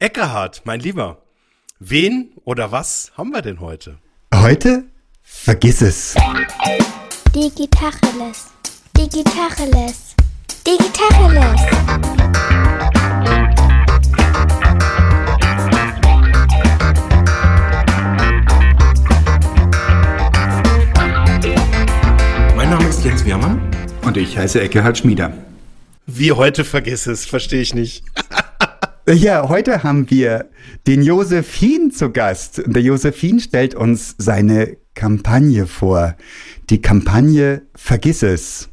Eckehardt, mein Lieber, wen oder was haben wir denn heute? Heute? Vergiss es. Digitacheles. Digitacheles. Digitacheles. Mein Name ist Jens Wehrmann. Und ich heiße Eckehard Schmieder. Wie heute vergiss es, verstehe ich nicht. Ja, heute haben wir den Josephin zu Gast. Der Josephin stellt uns seine Kampagne vor. Die Kampagne Vergiss es.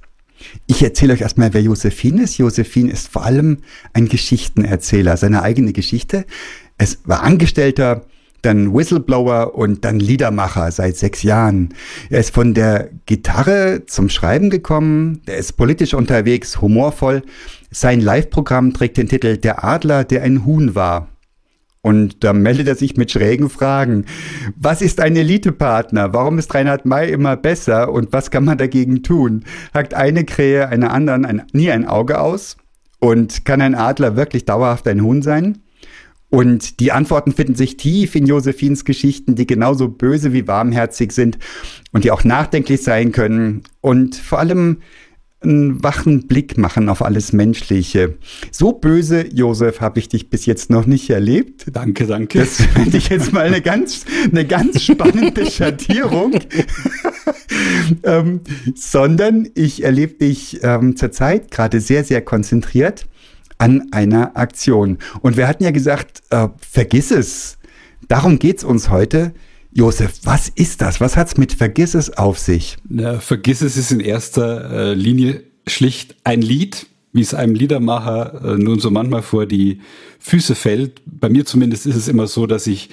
Ich erzähle euch erstmal, wer Josephin ist. Josephin ist vor allem ein Geschichtenerzähler, seine eigene Geschichte. Es war Angestellter dann Whistleblower und dann Liedermacher seit sechs Jahren. Er ist von der Gitarre zum Schreiben gekommen, er ist politisch unterwegs, humorvoll. Sein Live-Programm trägt den Titel Der Adler, der ein Huhn war. Und da meldet er sich mit schrägen Fragen. Was ist ein Elitepartner? Warum ist Reinhard May immer besser? Und was kann man dagegen tun? Hackt eine Krähe einer anderen ein, nie ein Auge aus? Und kann ein Adler wirklich dauerhaft ein Huhn sein? Und die Antworten finden sich tief in Josephins Geschichten, die genauso böse wie warmherzig sind und die auch nachdenklich sein können und vor allem einen wachen Blick machen auf alles Menschliche. So böse, Josef, habe ich dich bis jetzt noch nicht erlebt. Danke, danke. Das finde ich jetzt mal eine ganz, eine ganz spannende Schattierung. ähm, sondern ich erlebe dich ähm, zurzeit gerade sehr, sehr konzentriert an einer Aktion. Und wir hatten ja gesagt, äh, vergiss es. Darum geht's uns heute. Josef, was ist das? Was hat's mit Vergiss es auf sich? Na, Vergiss es ist in erster äh, Linie schlicht ein Lied, wie es einem Liedermacher äh, nun so manchmal vor die Füße fällt. Bei mir zumindest ist es immer so, dass ich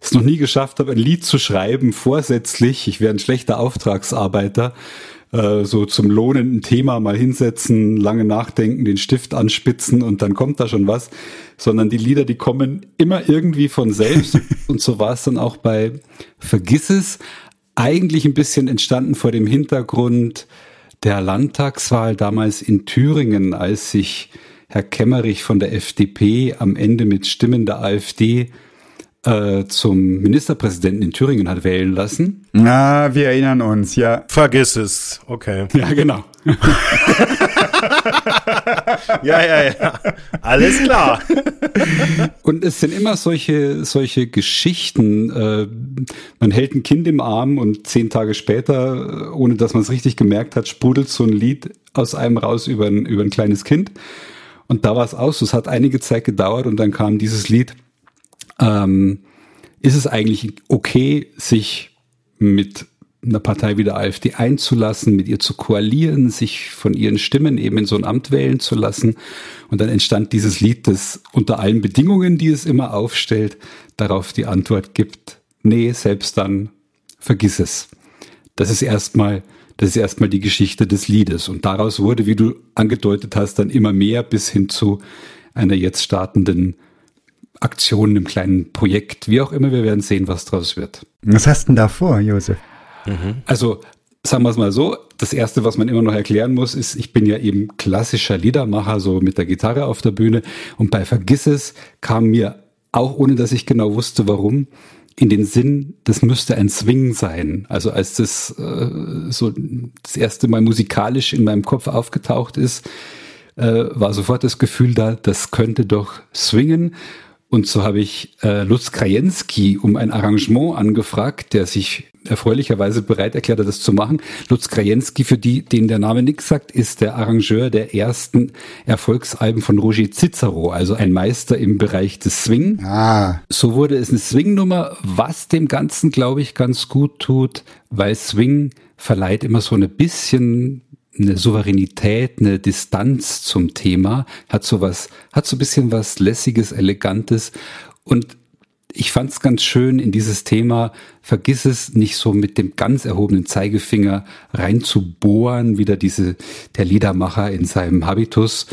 es noch nie geschafft habe, ein Lied zu schreiben, vorsätzlich. Ich wäre ein schlechter Auftragsarbeiter äh, so zum lohnenden Thema mal hinsetzen, lange nachdenken, den Stift anspitzen und dann kommt da schon was, sondern die Lieder, die kommen immer irgendwie von selbst. Und so war es dann auch bei Vergiss es, eigentlich ein bisschen entstanden vor dem Hintergrund der Landtagswahl damals in Thüringen, als sich Herr Kemmerich von der FDP am Ende mit Stimmen der AfD äh, zum Ministerpräsidenten in Thüringen hat wählen lassen. Na, wir erinnern uns, ja. Vergiss es, okay. Ja, genau. ja, ja, ja. Alles klar. Und es sind immer solche, solche Geschichten. Äh, man hält ein Kind im Arm und zehn Tage später, ohne dass man es richtig gemerkt hat, sprudelt so ein Lied aus einem raus über ein, über ein kleines Kind. Und da war es aus. Es hat einige Zeit gedauert und dann kam dieses Lied ähm, ist es eigentlich okay, sich mit einer Partei wie der AfD einzulassen, mit ihr zu koalieren, sich von ihren Stimmen eben in so ein Amt wählen zu lassen. Und dann entstand dieses Lied, das unter allen Bedingungen, die es immer aufstellt, darauf die Antwort gibt, nee, selbst dann vergiss es. Das ist erstmal, das ist erstmal die Geschichte des Liedes. Und daraus wurde, wie du angedeutet hast, dann immer mehr bis hin zu einer jetzt startenden Aktion, einem kleinen Projekt, wie auch immer. Wir werden sehen, was draus wird. Was hast du denn da vor, Josef? Mhm. Also, sagen wir es mal so, das Erste, was man immer noch erklären muss, ist, ich bin ja eben klassischer Liedermacher, so mit der Gitarre auf der Bühne. Und bei Vergiss es kam mir, auch ohne dass ich genau wusste, warum, in den Sinn, das müsste ein Swing sein. Also als das äh, so das erste Mal musikalisch in meinem Kopf aufgetaucht ist, äh, war sofort das Gefühl da, das könnte doch swingen. Und so habe ich äh, Lutz Krajewski um ein Arrangement angefragt, der sich erfreulicherweise bereit erklärt hat, das zu machen. Lutz Krajewski, für die, denen der Name nichts sagt, ist der Arrangeur der ersten Erfolgsalben von Roger Cicero, also ein Meister im Bereich des Swing. Ah. So wurde es eine Swing-Nummer, was dem Ganzen, glaube ich, ganz gut tut, weil Swing verleiht immer so ein bisschen eine Souveränität, eine Distanz zum Thema, hat so was, hat so ein bisschen was lässiges, elegantes. Und ich fand es ganz schön, in dieses Thema, vergiss es nicht so mit dem ganz erhobenen Zeigefinger reinzubohren, wieder diese, der Liedermacher in seinem Habitus,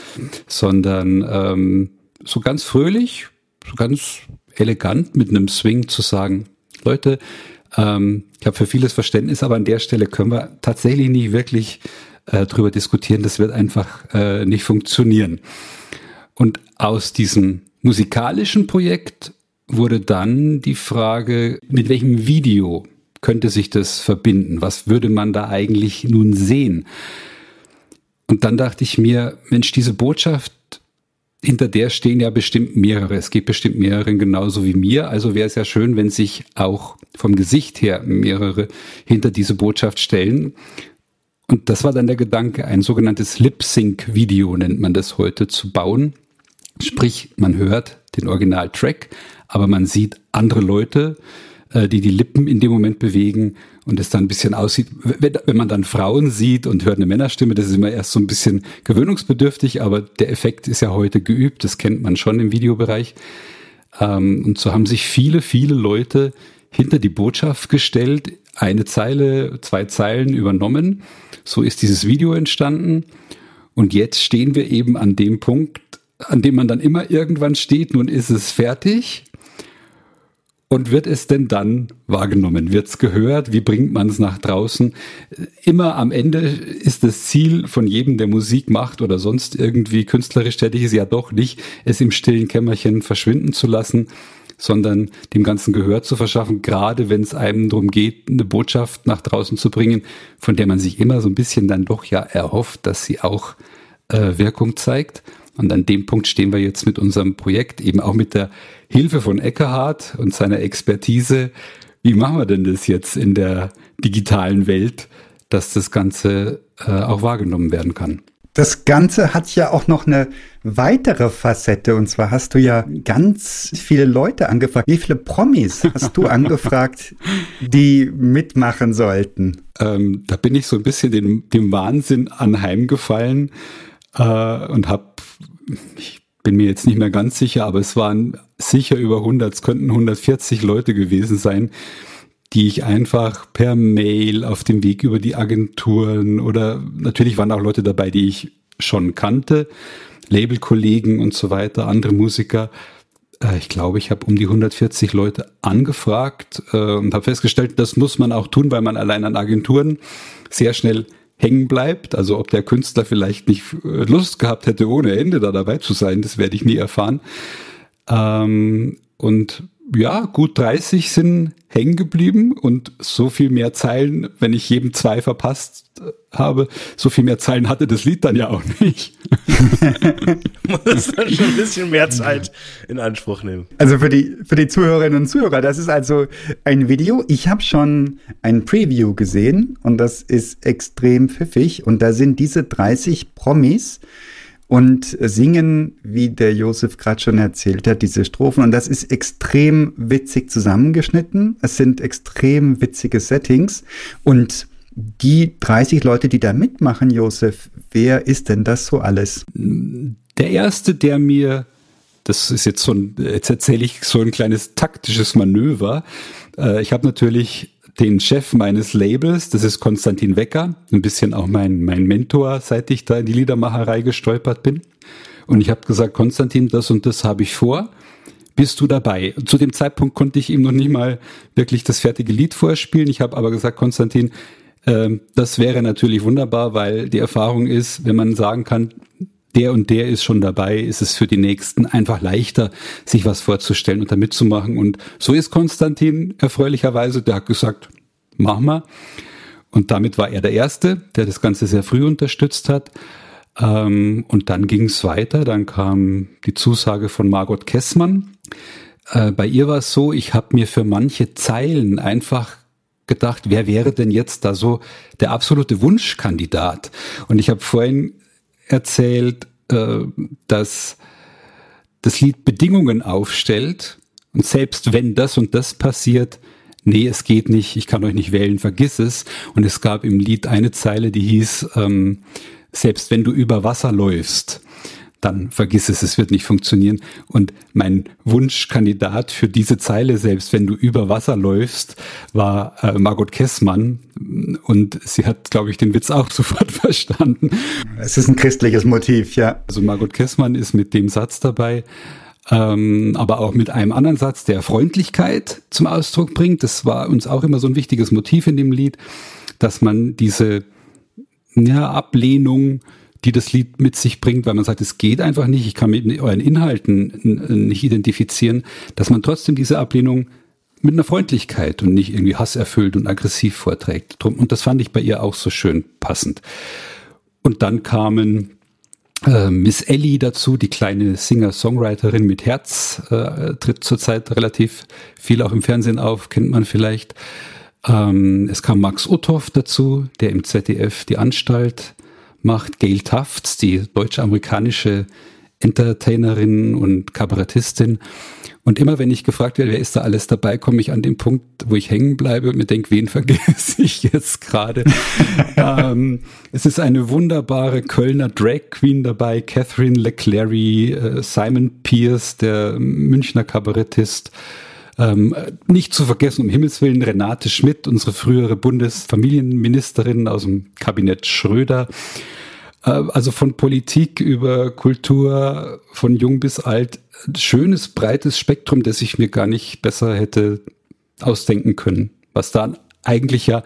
sondern ähm, so ganz fröhlich, so ganz elegant mit einem Swing zu sagen, Leute, ähm, ich habe für vieles Verständnis, aber an der Stelle können wir tatsächlich nicht wirklich äh, drüber diskutieren. Das wird einfach äh, nicht funktionieren. Und aus diesem musikalischen Projekt wurde dann die Frage, mit welchem Video könnte sich das verbinden? Was würde man da eigentlich nun sehen? Und dann dachte ich mir, Mensch, diese Botschaft, hinter der stehen ja bestimmt mehrere. Es gibt bestimmt mehrere genauso wie mir. Also wäre es ja schön, wenn sich auch vom Gesicht her mehrere hinter diese Botschaft stellen. Und das war dann der Gedanke, ein sogenanntes Lip-Sync-Video nennt man das heute, zu bauen. Sprich, man hört den Original-Track, aber man sieht andere Leute, äh, die die Lippen in dem Moment bewegen und es dann ein bisschen aussieht, wenn, man dann Frauen sieht und hört eine Männerstimme, das ist immer erst so ein bisschen gewöhnungsbedürftig, aber der Effekt ist ja heute geübt, das kennt man schon im Videobereich. Ähm, und so haben sich viele, viele Leute hinter die Botschaft gestellt, eine Zeile, zwei Zeilen übernommen. So ist dieses Video entstanden. Und jetzt stehen wir eben an dem Punkt, an dem man dann immer irgendwann steht, nun ist es fertig. Und wird es denn dann wahrgenommen? Wird es gehört? Wie bringt man es nach draußen? Immer am Ende ist das Ziel von jedem, der Musik macht oder sonst irgendwie künstlerisch tätig ist, ja doch nicht, es im stillen Kämmerchen verschwinden zu lassen, sondern dem Ganzen Gehör zu verschaffen, gerade wenn es einem darum geht, eine Botschaft nach draußen zu bringen, von der man sich immer so ein bisschen dann doch ja erhofft, dass sie auch äh, Wirkung zeigt. Und an dem Punkt stehen wir jetzt mit unserem Projekt, eben auch mit der Hilfe von Eckehardt und seiner Expertise. Wie machen wir denn das jetzt in der digitalen Welt, dass das Ganze äh, auch wahrgenommen werden kann? Das Ganze hat ja auch noch eine weitere Facette. Und zwar hast du ja ganz viele Leute angefragt. Wie viele Promis hast du angefragt, die mitmachen sollten? Ähm, da bin ich so ein bisschen dem, dem Wahnsinn anheimgefallen äh, und habe, ich bin mir jetzt nicht mehr ganz sicher, aber es waren sicher über 100, es könnten 140 Leute gewesen sein, die ich einfach per Mail auf dem Weg über die Agenturen oder natürlich waren auch Leute dabei, die ich schon kannte, Labelkollegen und so weiter, andere Musiker. Äh, ich glaube, ich habe um die 140 Leute angefragt äh, und habe festgestellt, das muss man auch tun, weil man allein an Agenturen sehr schnell hängen bleibt. Also ob der Künstler vielleicht nicht äh, Lust gehabt hätte, ohne Ende da dabei zu sein, das werde ich nie erfahren. Ähm, und ja, gut 30 sind hängen geblieben und so viel mehr Zeilen, wenn ich jedem zwei verpasst äh, habe, so viel mehr Zeilen hatte das Lied dann ja auch nicht. Muss dann schon ein bisschen mehr Zeit in Anspruch nehmen. Also für die, für die Zuhörerinnen und Zuhörer, das ist also ein Video. Ich habe schon ein Preview gesehen und das ist extrem pfiffig und da sind diese 30 Promis, und singen, wie der Josef gerade schon erzählt hat, diese Strophen. Und das ist extrem witzig zusammengeschnitten. Es sind extrem witzige Settings. Und die 30 Leute, die da mitmachen, Josef, wer ist denn das so alles? Der erste, der mir, das ist jetzt so ein, jetzt erzähle ich so ein kleines taktisches Manöver. Äh, ich habe natürlich den Chef meines Labels, das ist Konstantin Wecker, ein bisschen auch mein, mein Mentor, seit ich da in die Liedermacherei gestolpert bin. Und ich habe gesagt, Konstantin, das und das habe ich vor. Bist du dabei? Zu dem Zeitpunkt konnte ich ihm noch nicht mal wirklich das fertige Lied vorspielen. Ich habe aber gesagt, Konstantin, äh, das wäre natürlich wunderbar, weil die Erfahrung ist, wenn man sagen kann, der und der ist schon dabei, ist es für die Nächsten einfach leichter, sich was vorzustellen und da mitzumachen. Und so ist Konstantin erfreulicherweise, der hat gesagt, mach mal. Und damit war er der Erste, der das Ganze sehr früh unterstützt hat. Ähm, und dann ging es weiter, dann kam die Zusage von Margot Kessmann. Äh, bei ihr war es so, ich habe mir für manche Zeilen einfach gedacht, wer wäre denn jetzt da so der absolute Wunschkandidat? Und ich habe vorhin erzählt, äh, dass das Lied Bedingungen aufstellt und selbst wenn das und das passiert, nee, es geht nicht, ich kann euch nicht wählen, vergiss es. Und es gab im Lied eine Zeile, die hieß, ähm, selbst wenn du über Wasser läufst, dann vergiss es, es wird nicht funktionieren. Und mein Wunschkandidat für diese Zeile, selbst wenn du über Wasser läufst, war äh, Margot Kessmann. Und sie hat, glaube ich, den Witz auch sofort verstanden. Es ist ein christliches Motiv, ja. Also Margot Kessmann ist mit dem Satz dabei, ähm, aber auch mit einem anderen Satz, der Freundlichkeit zum Ausdruck bringt. Das war uns auch immer so ein wichtiges Motiv in dem Lied, dass man diese ja, Ablehnung die das Lied mit sich bringt, weil man sagt, es geht einfach nicht, ich kann mit euren Inhalten nicht identifizieren, dass man trotzdem diese Ablehnung mit einer Freundlichkeit und nicht irgendwie hasserfüllt und aggressiv vorträgt. Und das fand ich bei ihr auch so schön passend. Und dann kamen äh, Miss Ellie dazu, die kleine Singer-Songwriterin mit Herz, äh, tritt zurzeit relativ viel auch im Fernsehen auf, kennt man vielleicht. Ähm, es kam Max Uthoff dazu, der im ZDF die Anstalt macht. Gail Tufts, die deutsch-amerikanische Entertainerin und Kabarettistin. Und immer wenn ich gefragt werde, wer ist da alles dabei, komme ich an den Punkt, wo ich hängen bleibe und mir denke, wen vergesse ich jetzt gerade? ähm, es ist eine wunderbare Kölner Drag Queen dabei, Catherine Leclerc, äh, Simon Pierce, der Münchner Kabarettist. Ähm, nicht zu vergessen, um Himmels Willen, Renate Schmidt, unsere frühere Bundesfamilienministerin aus dem Kabinett Schröder. Äh, also von Politik über Kultur, von jung bis alt, schönes, breites Spektrum, das ich mir gar nicht besser hätte ausdenken können. Was da eigentlich ja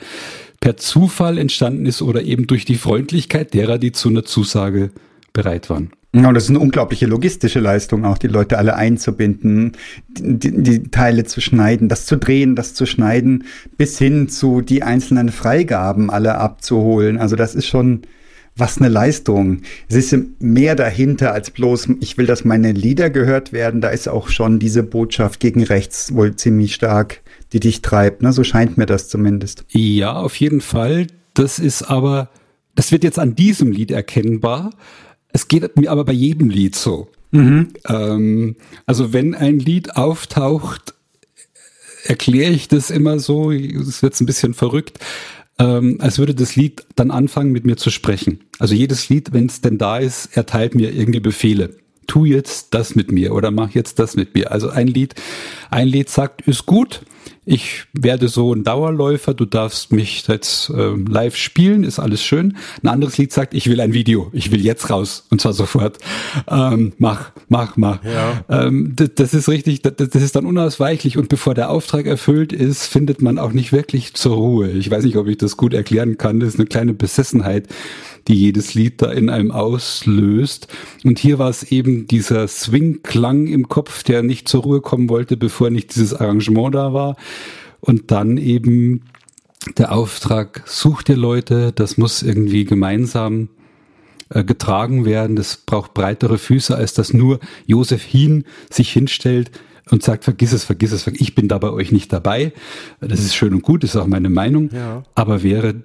per Zufall entstanden ist oder eben durch die Freundlichkeit derer, die zu einer Zusage bereit waren. Ja, das ist eine unglaubliche logistische Leistung, auch die Leute alle einzubinden, die, die, Teile zu schneiden, das zu drehen, das zu schneiden, bis hin zu die einzelnen Freigaben alle abzuholen. Also das ist schon was eine Leistung. Es ist mehr dahinter als bloß, ich will, dass meine Lieder gehört werden. Da ist auch schon diese Botschaft gegen rechts wohl ziemlich stark, die dich treibt. Ne? So scheint mir das zumindest. Ja, auf jeden Fall. Das ist aber, das wird jetzt an diesem Lied erkennbar. Es geht mir aber bei jedem Lied so. Mhm. Ähm, also wenn ein Lied auftaucht, erkläre ich das immer so, es wird ein bisschen verrückt, ähm, als würde das Lied dann anfangen mit mir zu sprechen. Also jedes Lied, wenn es denn da ist, erteilt mir irgendwie Befehle. Tu jetzt das mit mir oder mach jetzt das mit mir. Also ein Lied, ein Lied sagt, ist gut, ich werde so ein Dauerläufer, du darfst mich jetzt äh, live spielen, ist alles schön. Ein anderes Lied sagt, ich will ein Video, ich will jetzt raus und zwar sofort. Ähm, mach, mach, mach. Ja. Ähm, das, das, ist richtig, das, das ist dann unausweichlich und bevor der Auftrag erfüllt ist, findet man auch nicht wirklich zur Ruhe. Ich weiß nicht, ob ich das gut erklären kann. Das ist eine kleine Besessenheit die jedes Lied da in einem auslöst. Und hier war es eben dieser Swing-Klang im Kopf, der nicht zur Ruhe kommen wollte, bevor nicht dieses Arrangement da war. Und dann eben der Auftrag, such dir Leute, das muss irgendwie gemeinsam äh, getragen werden. Das braucht breitere Füße, als dass nur Josef Hien sich hinstellt und sagt, vergiss es, vergiss es, ich bin da bei euch nicht dabei. Das ist schön und gut, ist auch meine Meinung. Ja. Aber wäre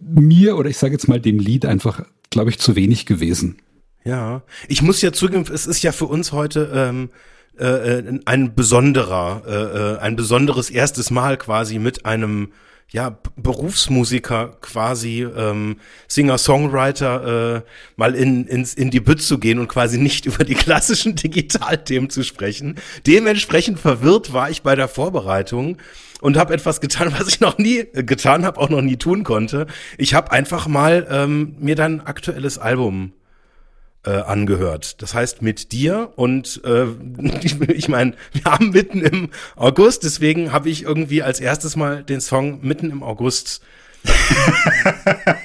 mir oder ich sage jetzt mal dem Lied einfach, glaube ich, zu wenig gewesen. Ja, ich muss ja zugeben, es ist ja für uns heute ähm, äh, äh ein besonderer, äh, äh, ein besonderes erstes Mal quasi mit einem ja, Berufsmusiker quasi, ähm, Singer-Songwriter, äh, mal in, ins, in die Bütt zu gehen und quasi nicht über die klassischen Digitalthemen zu sprechen. Dementsprechend verwirrt war ich bei der Vorbereitung und habe etwas getan, was ich noch nie äh, getan habe, auch noch nie tun konnte. Ich habe einfach mal ähm, mir dein aktuelles Album äh, angehört. Das heißt mit dir und äh, ich, meine, wir haben mitten im August, deswegen habe ich irgendwie als erstes mal den Song mitten im August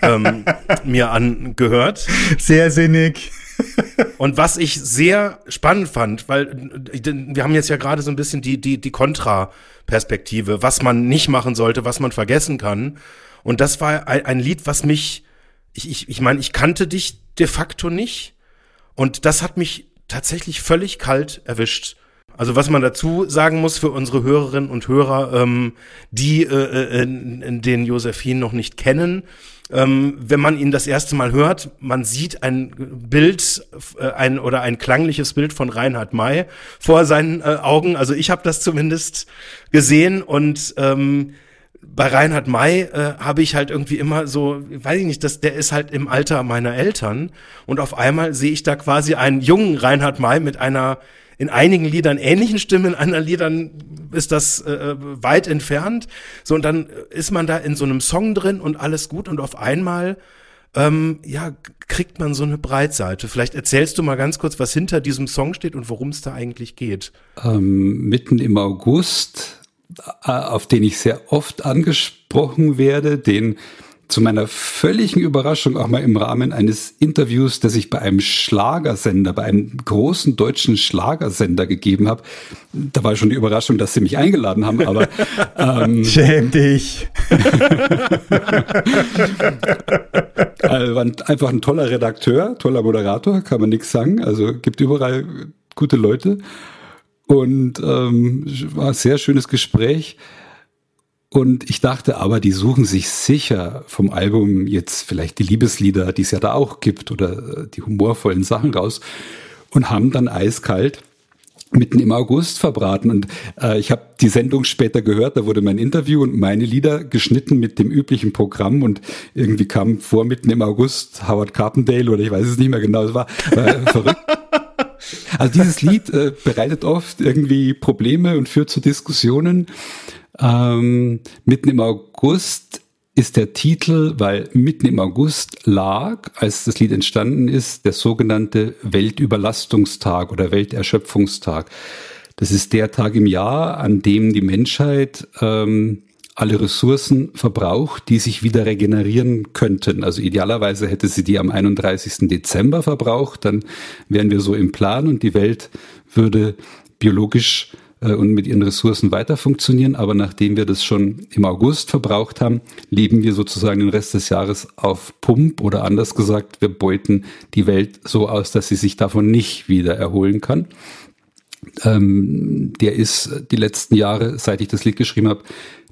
ähm, mir angehört. Sehr sinnig. Und was ich sehr spannend fand, weil wir haben jetzt ja gerade so ein bisschen die, die, die Kontra-Perspektive, was man nicht machen sollte, was man vergessen kann. Und das war ein, ein Lied, was mich, ich, ich, ich meine, ich kannte dich de facto nicht. Und das hat mich tatsächlich völlig kalt erwischt. Also was man dazu sagen muss für unsere Hörerinnen und Hörer, ähm, die äh, äh, den Josefin noch nicht kennen, ähm, wenn man ihn das erste Mal hört, man sieht ein Bild äh, ein oder ein klangliches Bild von Reinhard May vor seinen äh, Augen. Also ich habe das zumindest gesehen und ähm, bei Reinhard May äh, habe ich halt irgendwie immer so, weiß ich nicht, dass der ist halt im Alter meiner Eltern und auf einmal sehe ich da quasi einen jungen Reinhard May mit einer in einigen Liedern ähnlichen Stimmen, in anderen Liedern ist das äh, weit entfernt. So, und dann ist man da in so einem Song drin und alles gut und auf einmal ähm, ja, kriegt man so eine Breitseite. Vielleicht erzählst du mal ganz kurz, was hinter diesem Song steht und worum es da eigentlich geht. Ähm, mitten im August, äh, auf den ich sehr oft angesprochen werde, den zu meiner völligen Überraschung auch mal im Rahmen eines Interviews, das ich bei einem Schlagersender, bei einem großen deutschen Schlagersender gegeben habe. Da war schon die Überraschung, dass sie mich eingeladen haben, aber ähm, schäm dich. also einfach ein toller Redakteur, toller Moderator, kann man nichts sagen. Also gibt überall gute Leute und ähm, war ein sehr schönes Gespräch. Und ich dachte aber, die suchen sich sicher vom Album jetzt vielleicht die Liebeslieder, die es ja da auch gibt, oder äh, die humorvollen Sachen raus und haben dann eiskalt mitten im August verbraten. Und äh, ich habe die Sendung später gehört, da wurde mein Interview und meine Lieder geschnitten mit dem üblichen Programm und irgendwie kam vor mitten im August Howard Carpendale oder ich weiß es nicht mehr genau, es war äh, verrückt. Also dieses Lied äh, bereitet oft irgendwie Probleme und führt zu Diskussionen. Ähm, mitten im August ist der Titel, weil mitten im August lag, als das Lied entstanden ist, der sogenannte Weltüberlastungstag oder Welterschöpfungstag. Das ist der Tag im Jahr, an dem die Menschheit ähm, alle Ressourcen verbraucht, die sich wieder regenerieren könnten. Also idealerweise hätte sie die am 31. Dezember verbraucht, dann wären wir so im Plan und die Welt würde biologisch äh, und mit ihren Ressourcen weiter funktionieren. Aber nachdem wir das schon im August verbraucht haben, leben wir sozusagen den Rest des Jahres auf Pump oder anders gesagt, wir beuten die Welt so aus, dass sie sich davon nicht wieder erholen kann. Ähm, der ist die letzten Jahre, seit ich das Lied geschrieben habe,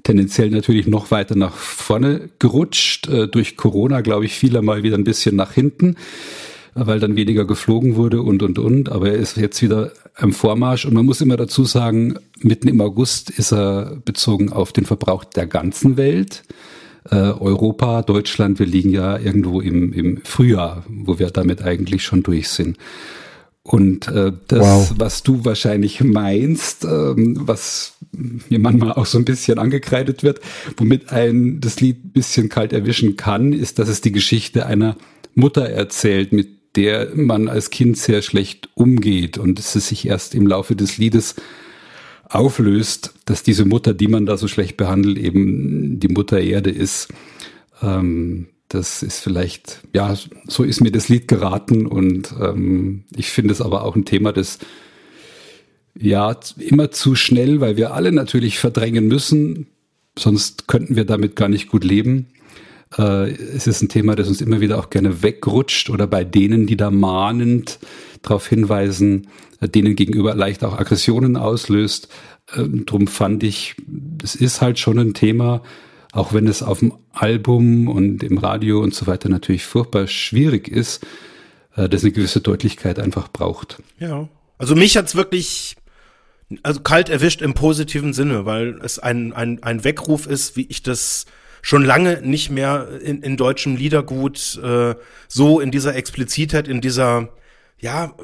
tendenziell natürlich noch weiter nach vorne gerutscht. Äh, durch Corona, glaube ich, fiel er mal wieder ein bisschen nach hinten weil dann weniger geflogen wurde und, und, und. Aber er ist jetzt wieder am Vormarsch und man muss immer dazu sagen, mitten im August ist er bezogen auf den Verbrauch der ganzen Welt. Äh, Europa, Deutschland, wir liegen ja irgendwo im, im Frühjahr, wo wir damit eigentlich schon durch sind. Und äh, das, wow. was du wahrscheinlich meinst, ähm, was mir manchmal auch so ein bisschen angekreidet wird, womit ein das Lied ein bisschen kalt erwischen kann, ist, dass es die Geschichte einer Mutter erzählt, mit der man als Kind sehr schlecht umgeht und es sich erst im Laufe des Liedes auflöst, dass diese Mutter, die man da so schlecht behandelt, eben die Mutter Erde ist. Ähm, das ist vielleicht, ja, so ist mir das Lied geraten und ähm, ich finde es aber auch ein Thema, das ja immer zu schnell, weil wir alle natürlich verdrängen müssen, sonst könnten wir damit gar nicht gut leben. Äh, es ist ein Thema, das uns immer wieder auch gerne wegrutscht oder bei denen, die da mahnend darauf hinweisen, äh, denen gegenüber leicht auch Aggressionen auslöst. Ähm, drum fand ich, es ist halt schon ein Thema, auch wenn es auf dem Album und im Radio und so weiter natürlich furchtbar schwierig ist, äh, das eine gewisse Deutlichkeit einfach braucht. Ja. Also mich hat's wirklich also kalt erwischt im positiven Sinne, weil es ein, ein, ein Weckruf ist, wie ich das schon lange nicht mehr in, in deutschem Liedergut äh, so in dieser Explizitheit, in dieser ja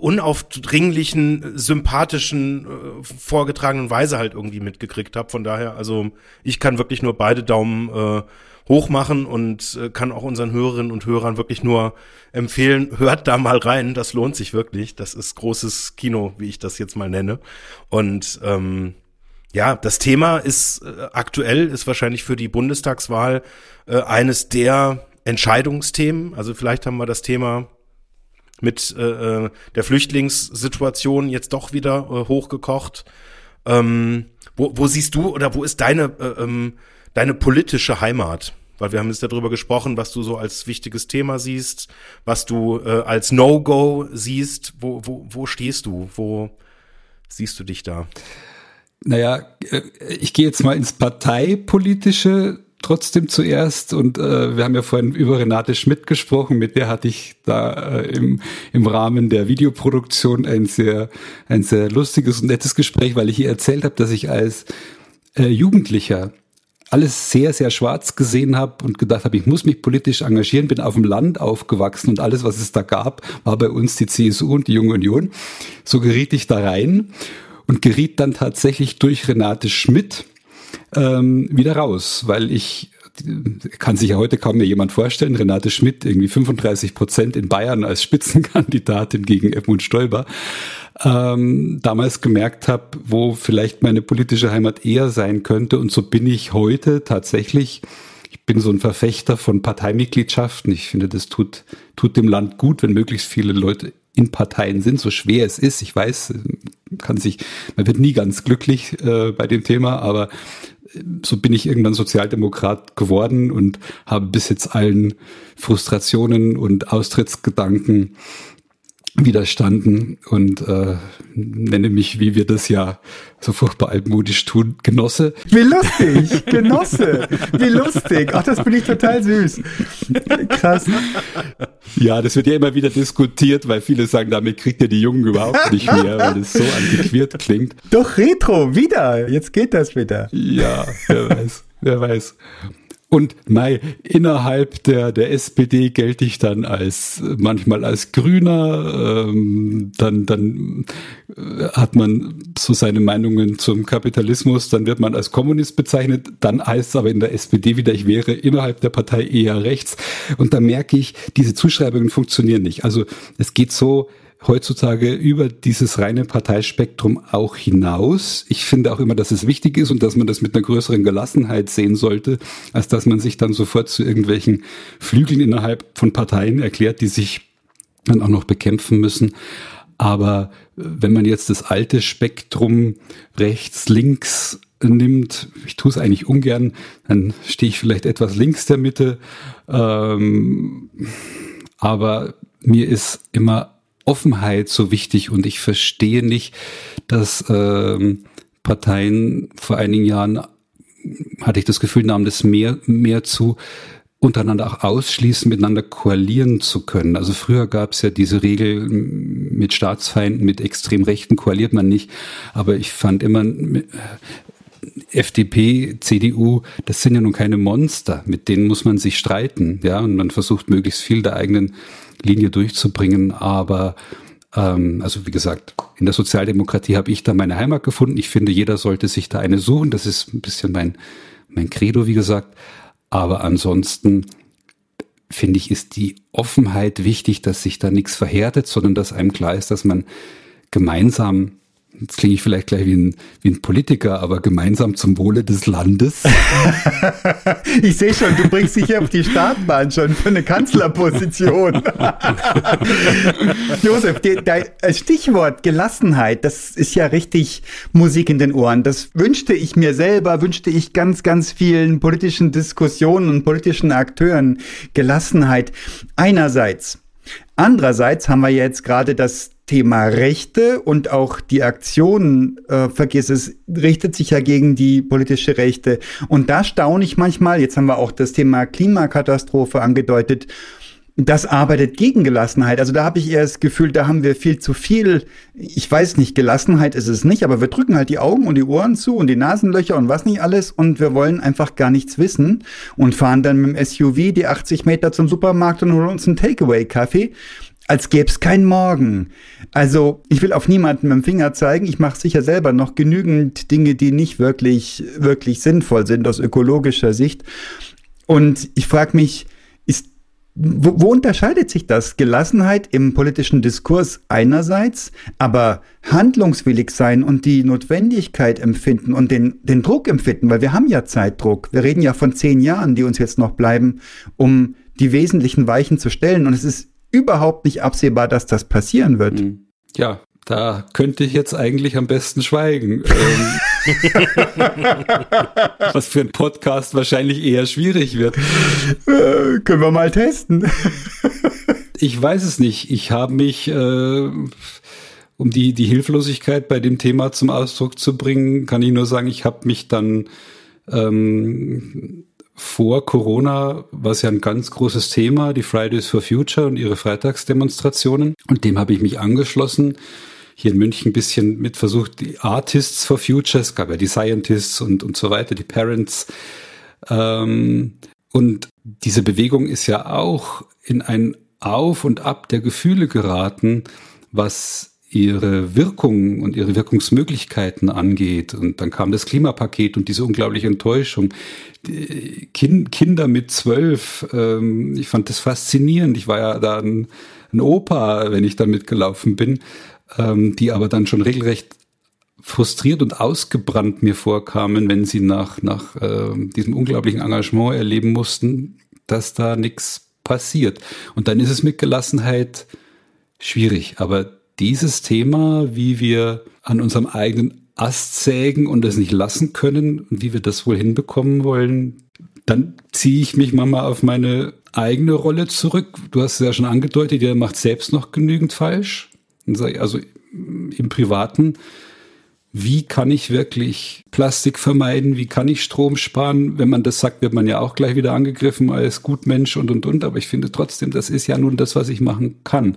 unaufdringlichen, sympathischen, äh, vorgetragenen Weise halt irgendwie mitgekriegt habe. Von daher, also ich kann wirklich nur beide Daumen äh, hoch machen und äh, kann auch unseren Hörerinnen und Hörern wirklich nur empfehlen, hört da mal rein, das lohnt sich wirklich. Das ist großes Kino, wie ich das jetzt mal nenne. Und ähm, ja, das Thema ist äh, aktuell, ist wahrscheinlich für die Bundestagswahl äh, eines der Entscheidungsthemen. Also vielleicht haben wir das Thema mit äh, äh der Flüchtlingssituation jetzt doch wieder äh, hochgekocht. Ähm, wo, wo siehst du oder wo ist deine, äh, ähm, deine politische Heimat? Weil wir haben jetzt darüber gesprochen, was du so als wichtiges Thema siehst, was du äh, als No-Go siehst. Wo, wo, wo stehst du? Wo siehst du dich da? Naja, äh, ich gehe jetzt mal ins Parteipolitische trotzdem zuerst und äh, wir haben ja vorhin über Renate Schmidt gesprochen, mit der hatte ich da äh, im, im Rahmen der Videoproduktion ein sehr, ein sehr lustiges und nettes Gespräch, weil ich ihr erzählt habe, dass ich als äh, Jugendlicher alles sehr, sehr schwarz gesehen habe und gedacht habe, ich muss mich politisch engagieren, bin auf dem Land aufgewachsen und alles, was es da gab, war bei uns die CSU und die Junge Union. So geriet ich da rein und geriet dann tatsächlich durch Renate Schmidt ähm, wieder raus, weil ich kann sich ja heute kaum mehr jemand vorstellen, Renate Schmidt irgendwie 35 Prozent in Bayern als Spitzenkandidatin gegen Edmund Stoiber, ähm, damals gemerkt habe, wo vielleicht meine politische Heimat eher sein könnte. Und so bin ich heute tatsächlich, ich bin so ein Verfechter von Parteimitgliedschaften. Ich finde, das tut, tut dem Land gut, wenn möglichst viele Leute in Parteien sind, so schwer es ist. Ich weiß, kann sich, man wird nie ganz glücklich äh, bei dem Thema, aber äh, so bin ich irgendwann Sozialdemokrat geworden und habe bis jetzt allen Frustrationen und Austrittsgedanken widerstanden und äh, nenne mich, wie wir das ja so furchtbar altmodisch tun, Genosse. Wie lustig, Genosse, wie lustig. Ach, das bin ich total süß. Krass. Ja, das wird ja immer wieder diskutiert, weil viele sagen, damit kriegt ihr die Jungen überhaupt nicht mehr, weil das so antiquiert klingt. Doch Retro, wieder. Jetzt geht das wieder. Ja, wer weiß, wer weiß. Und Mai, innerhalb der, der SPD gelte ich dann als manchmal als Grüner, ähm, dann, dann äh, hat man so seine Meinungen zum Kapitalismus, dann wird man als Kommunist bezeichnet, dann heißt es aber in der SPD wieder, ich wäre innerhalb der Partei eher rechts. Und da merke ich, diese Zuschreibungen funktionieren nicht. Also es geht so, heutzutage über dieses reine Parteispektrum auch hinaus. Ich finde auch immer, dass es wichtig ist und dass man das mit einer größeren Gelassenheit sehen sollte, als dass man sich dann sofort zu irgendwelchen Flügeln innerhalb von Parteien erklärt, die sich dann auch noch bekämpfen müssen. Aber äh, wenn man jetzt das alte Spektrum rechts, links nimmt, ich tue es eigentlich ungern, dann stehe ich vielleicht etwas links der Mitte. Ähm, aber mir ist immer Offenheit so wichtig und ich verstehe nicht, dass ähm, Parteien vor einigen Jahren hatte ich das Gefühl, nahmen das mehr, mehr zu, untereinander auch ausschließen, miteinander koalieren zu können. Also früher gab es ja diese Regel, mit Staatsfeinden, mit extrem Rechten koaliert man nicht. Aber ich fand immer, äh, FDP, CDU, das sind ja nun keine Monster, mit denen muss man sich streiten, ja, und man versucht möglichst viel der eigenen Linie durchzubringen. Aber ähm, also wie gesagt, in der Sozialdemokratie habe ich da meine Heimat gefunden. Ich finde, jeder sollte sich da eine suchen. Das ist ein bisschen mein, mein Credo, wie gesagt. Aber ansonsten finde ich, ist die Offenheit wichtig, dass sich da nichts verhärtet, sondern dass einem klar ist, dass man gemeinsam Jetzt klinge ich vielleicht gleich wie ein, wie ein Politiker, aber gemeinsam zum Wohle des Landes. ich sehe schon, du bringst dich auf die Startbahn schon für eine Kanzlerposition. Josef, dein Stichwort Gelassenheit, das ist ja richtig Musik in den Ohren. Das wünschte ich mir selber, wünschte ich ganz, ganz vielen politischen Diskussionen und politischen Akteuren Gelassenheit. Einerseits. Andererseits haben wir jetzt gerade das Thema Rechte und auch die Aktion, äh, vergiss es, richtet sich ja gegen die politische Rechte. Und da staune ich manchmal, jetzt haben wir auch das Thema Klimakatastrophe angedeutet, das arbeitet gegen Gelassenheit. Also da habe ich eher das Gefühl, da haben wir viel zu viel, ich weiß nicht, Gelassenheit ist es nicht, aber wir drücken halt die Augen und die Ohren zu und die Nasenlöcher und was nicht alles und wir wollen einfach gar nichts wissen und fahren dann mit dem SUV die 80 Meter zum Supermarkt und holen uns einen Takeaway-Kaffee als gäbe es keinen Morgen. Also ich will auf niemanden mit dem Finger zeigen. Ich mache sicher selber noch genügend Dinge, die nicht wirklich, wirklich sinnvoll sind aus ökologischer Sicht. Und ich frage mich, ist, wo, wo unterscheidet sich das? Gelassenheit im politischen Diskurs einerseits, aber handlungswillig sein und die Notwendigkeit empfinden und den, den Druck empfinden, weil wir haben ja Zeitdruck. Wir reden ja von zehn Jahren, die uns jetzt noch bleiben, um die wesentlichen Weichen zu stellen. Und es ist überhaupt nicht absehbar, dass das passieren wird. Hm. Ja, da könnte ich jetzt eigentlich am besten schweigen. Ähm, was für ein Podcast wahrscheinlich eher schwierig wird. Äh, können wir mal testen. ich weiß es nicht. Ich habe mich, äh, um die, die Hilflosigkeit bei dem Thema zum Ausdruck zu bringen, kann ich nur sagen, ich habe mich dann ähm, vor Corona war es ja ein ganz großes Thema, die Fridays for Future und ihre Freitagsdemonstrationen. Und dem habe ich mich angeschlossen. Hier in München ein bisschen mit versucht, die Artists for Future, es gab ja die Scientists und, und so weiter, die Parents. Ähm, und diese Bewegung ist ja auch in ein Auf und Ab der Gefühle geraten, was ihre Wirkung und ihre Wirkungsmöglichkeiten angeht. Und dann kam das Klimapaket und diese unglaubliche Enttäuschung. Kind, Kinder mit zwölf, ähm, ich fand das faszinierend. Ich war ja da ein, ein Opa, wenn ich da mitgelaufen bin, ähm, die aber dann schon regelrecht frustriert und ausgebrannt mir vorkamen, wenn sie nach, nach äh, diesem unglaublichen Engagement erleben mussten, dass da nichts passiert. Und dann ist es mit Gelassenheit schwierig. Aber dieses Thema, wie wir an unserem eigenen Ast sägen und es nicht lassen können und wie wir das wohl hinbekommen wollen, dann ziehe ich mich mal auf meine eigene Rolle zurück. Du hast es ja schon angedeutet, der macht selbst noch genügend falsch. Also im Privaten, wie kann ich wirklich Plastik vermeiden? Wie kann ich Strom sparen? Wenn man das sagt, wird man ja auch gleich wieder angegriffen als Gutmensch und, und, und. Aber ich finde trotzdem, das ist ja nun das, was ich machen kann.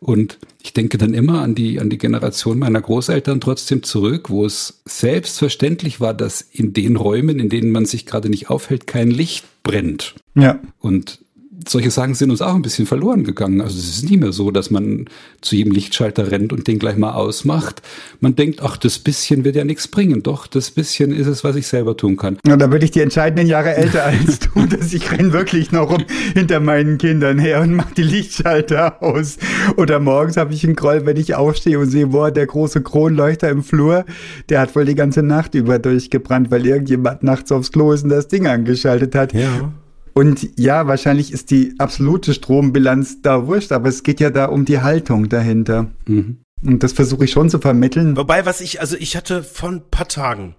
Und ich denke dann immer an die, an die Generation meiner Großeltern trotzdem zurück, wo es selbstverständlich war, dass in den Räumen, in denen man sich gerade nicht aufhält, kein Licht brennt. Ja. Und solche Sachen sind uns auch ein bisschen verloren gegangen. Also es ist nicht mehr so, dass man zu jedem Lichtschalter rennt und den gleich mal ausmacht. Man denkt, ach, das bisschen wird ja nichts bringen. Doch, das bisschen ist es, was ich selber tun kann. Ja, da würde ich die entscheidenden Jahre älter als du, dass ich renn wirklich noch rum hinter meinen Kindern her und mach die Lichtschalter aus. Oder morgens habe ich einen Groll, wenn ich aufstehe und sehe, boah, der große Kronleuchter im Flur, der hat wohl die ganze Nacht über durchgebrannt, weil irgendjemand nachts aufs Klo ist und das Ding angeschaltet hat. Ja. Und ja, wahrscheinlich ist die absolute Strombilanz da wurscht, aber es geht ja da um die Haltung dahinter. Mhm. Und das versuche ich schon zu vermitteln. Wobei, was ich, also ich hatte vor ein paar Tagen,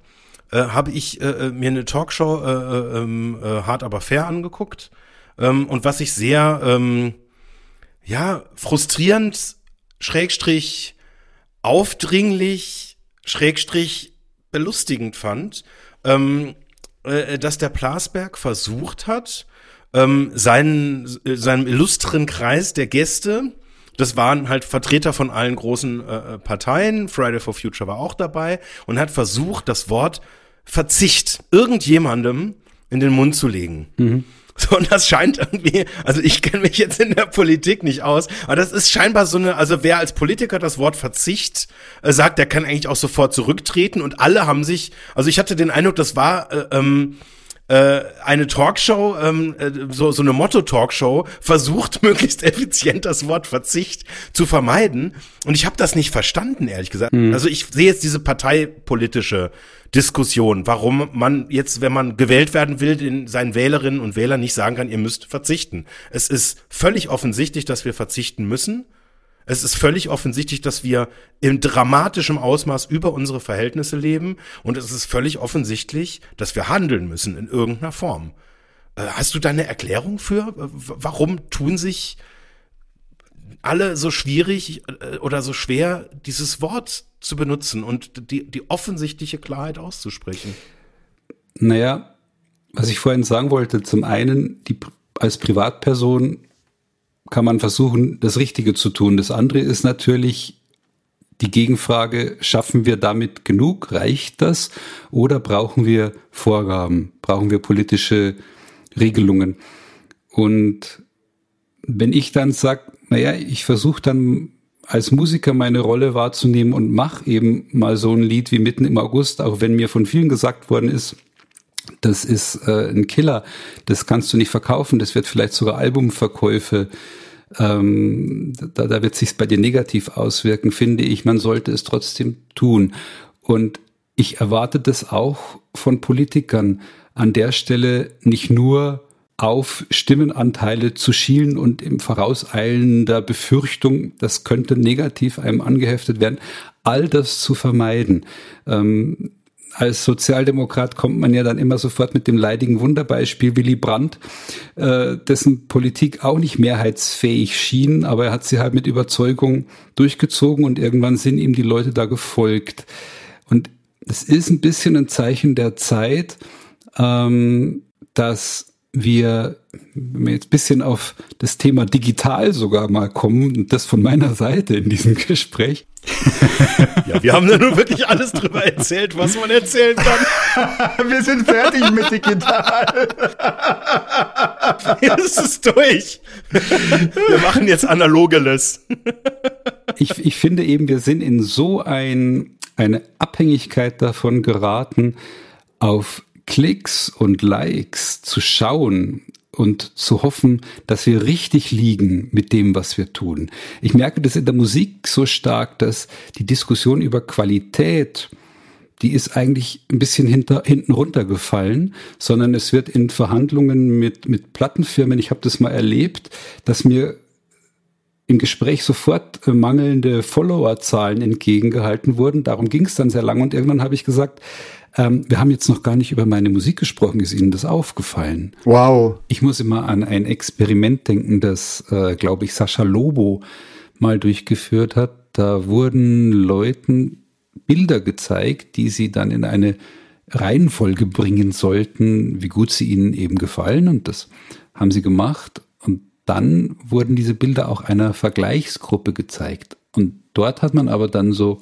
äh, habe ich äh, mir eine Talkshow äh, äh, ähm, äh, Hart aber fair angeguckt. Ähm, und was ich sehr, ähm, ja, frustrierend, Schrägstrich, aufdringlich, Schrägstrich, belustigend fand, ähm, äh, dass der Plasberg versucht hat, ähm, seinen, äh, seinem illustren Kreis der Gäste, das waren halt Vertreter von allen großen äh, äh, Parteien, Friday for Future war auch dabei und hat versucht, das Wort Verzicht irgendjemandem in den Mund zu legen. Mhm. So, und das scheint irgendwie, also ich kenne mich jetzt in der Politik nicht aus, aber das ist scheinbar so eine, also wer als Politiker das Wort Verzicht äh, sagt, der kann eigentlich auch sofort zurücktreten und alle haben sich, also ich hatte den Eindruck, das war äh, ähm, äh, eine Talkshow, ähm, äh, so, so eine Motto-Talkshow, versucht möglichst effizient das Wort Verzicht zu vermeiden. Und ich habe das nicht verstanden, ehrlich gesagt. Mhm. Also ich sehe jetzt diese parteipolitische Diskussion, warum man jetzt, wenn man gewählt werden will, den seinen Wählerinnen und Wählern nicht sagen kann, ihr müsst verzichten. Es ist völlig offensichtlich, dass wir verzichten müssen. Es ist völlig offensichtlich, dass wir in dramatischem Ausmaß über unsere Verhältnisse leben. Und es ist völlig offensichtlich, dass wir handeln müssen in irgendeiner Form. Äh, hast du da eine Erklärung für? Warum tun sich alle so schwierig äh, oder so schwer, dieses Wort zu benutzen und die, die offensichtliche Klarheit auszusprechen? Naja, was ich vorhin sagen wollte, zum einen, die, als Privatperson kann man versuchen, das Richtige zu tun. Das andere ist natürlich die Gegenfrage, schaffen wir damit genug? Reicht das? Oder brauchen wir Vorgaben? Brauchen wir politische Regelungen? Und wenn ich dann sage, naja, ich versuche dann als Musiker meine Rolle wahrzunehmen und mache eben mal so ein Lied wie mitten im August, auch wenn mir von vielen gesagt worden ist, das ist äh, ein Killer, das kannst du nicht verkaufen, das wird vielleicht sogar Albumverkäufe, ähm, da, da wird sich bei dir negativ auswirken, finde ich, man sollte es trotzdem tun. Und ich erwarte das auch von Politikern, an der Stelle nicht nur auf Stimmenanteile zu schielen und im Vorauseilen der Befürchtung, das könnte negativ einem angeheftet werden, all das zu vermeiden. Ähm, als Sozialdemokrat kommt man ja dann immer sofort mit dem leidigen Wunderbeispiel Willy Brandt, äh, dessen Politik auch nicht mehrheitsfähig schien, aber er hat sie halt mit Überzeugung durchgezogen und irgendwann sind ihm die Leute da gefolgt. Und es ist ein bisschen ein Zeichen der Zeit, ähm, dass wir, wenn wir jetzt ein bisschen auf das Thema digital sogar mal kommen, das von meiner Seite in diesem Gespräch. ja, wir haben da nur wirklich alles drüber erzählt, was man erzählen kann. wir sind fertig mit digital. Es ist durch. Wir machen jetzt analogeles. ich, ich finde eben, wir sind in so ein, eine Abhängigkeit davon geraten, auf Klicks und Likes zu schauen und zu hoffen, dass wir richtig liegen mit dem, was wir tun. Ich merke das in der Musik so stark, dass die Diskussion über Qualität, die ist eigentlich ein bisschen hinter, hinten runtergefallen, sondern es wird in Verhandlungen mit, mit Plattenfirmen, ich habe das mal erlebt, dass mir im Gespräch sofort äh, mangelnde Followerzahlen entgegengehalten wurden. Darum ging es dann sehr lange und irgendwann habe ich gesagt, ähm, wir haben jetzt noch gar nicht über meine Musik gesprochen. Ist Ihnen das aufgefallen? Wow. Ich muss immer an ein Experiment denken, das, äh, glaube ich, Sascha Lobo mal durchgeführt hat. Da wurden Leuten Bilder gezeigt, die sie dann in eine Reihenfolge bringen sollten, wie gut sie ihnen eben gefallen. Und das haben sie gemacht. Und dann wurden diese Bilder auch einer Vergleichsgruppe gezeigt. Und dort hat man aber dann so,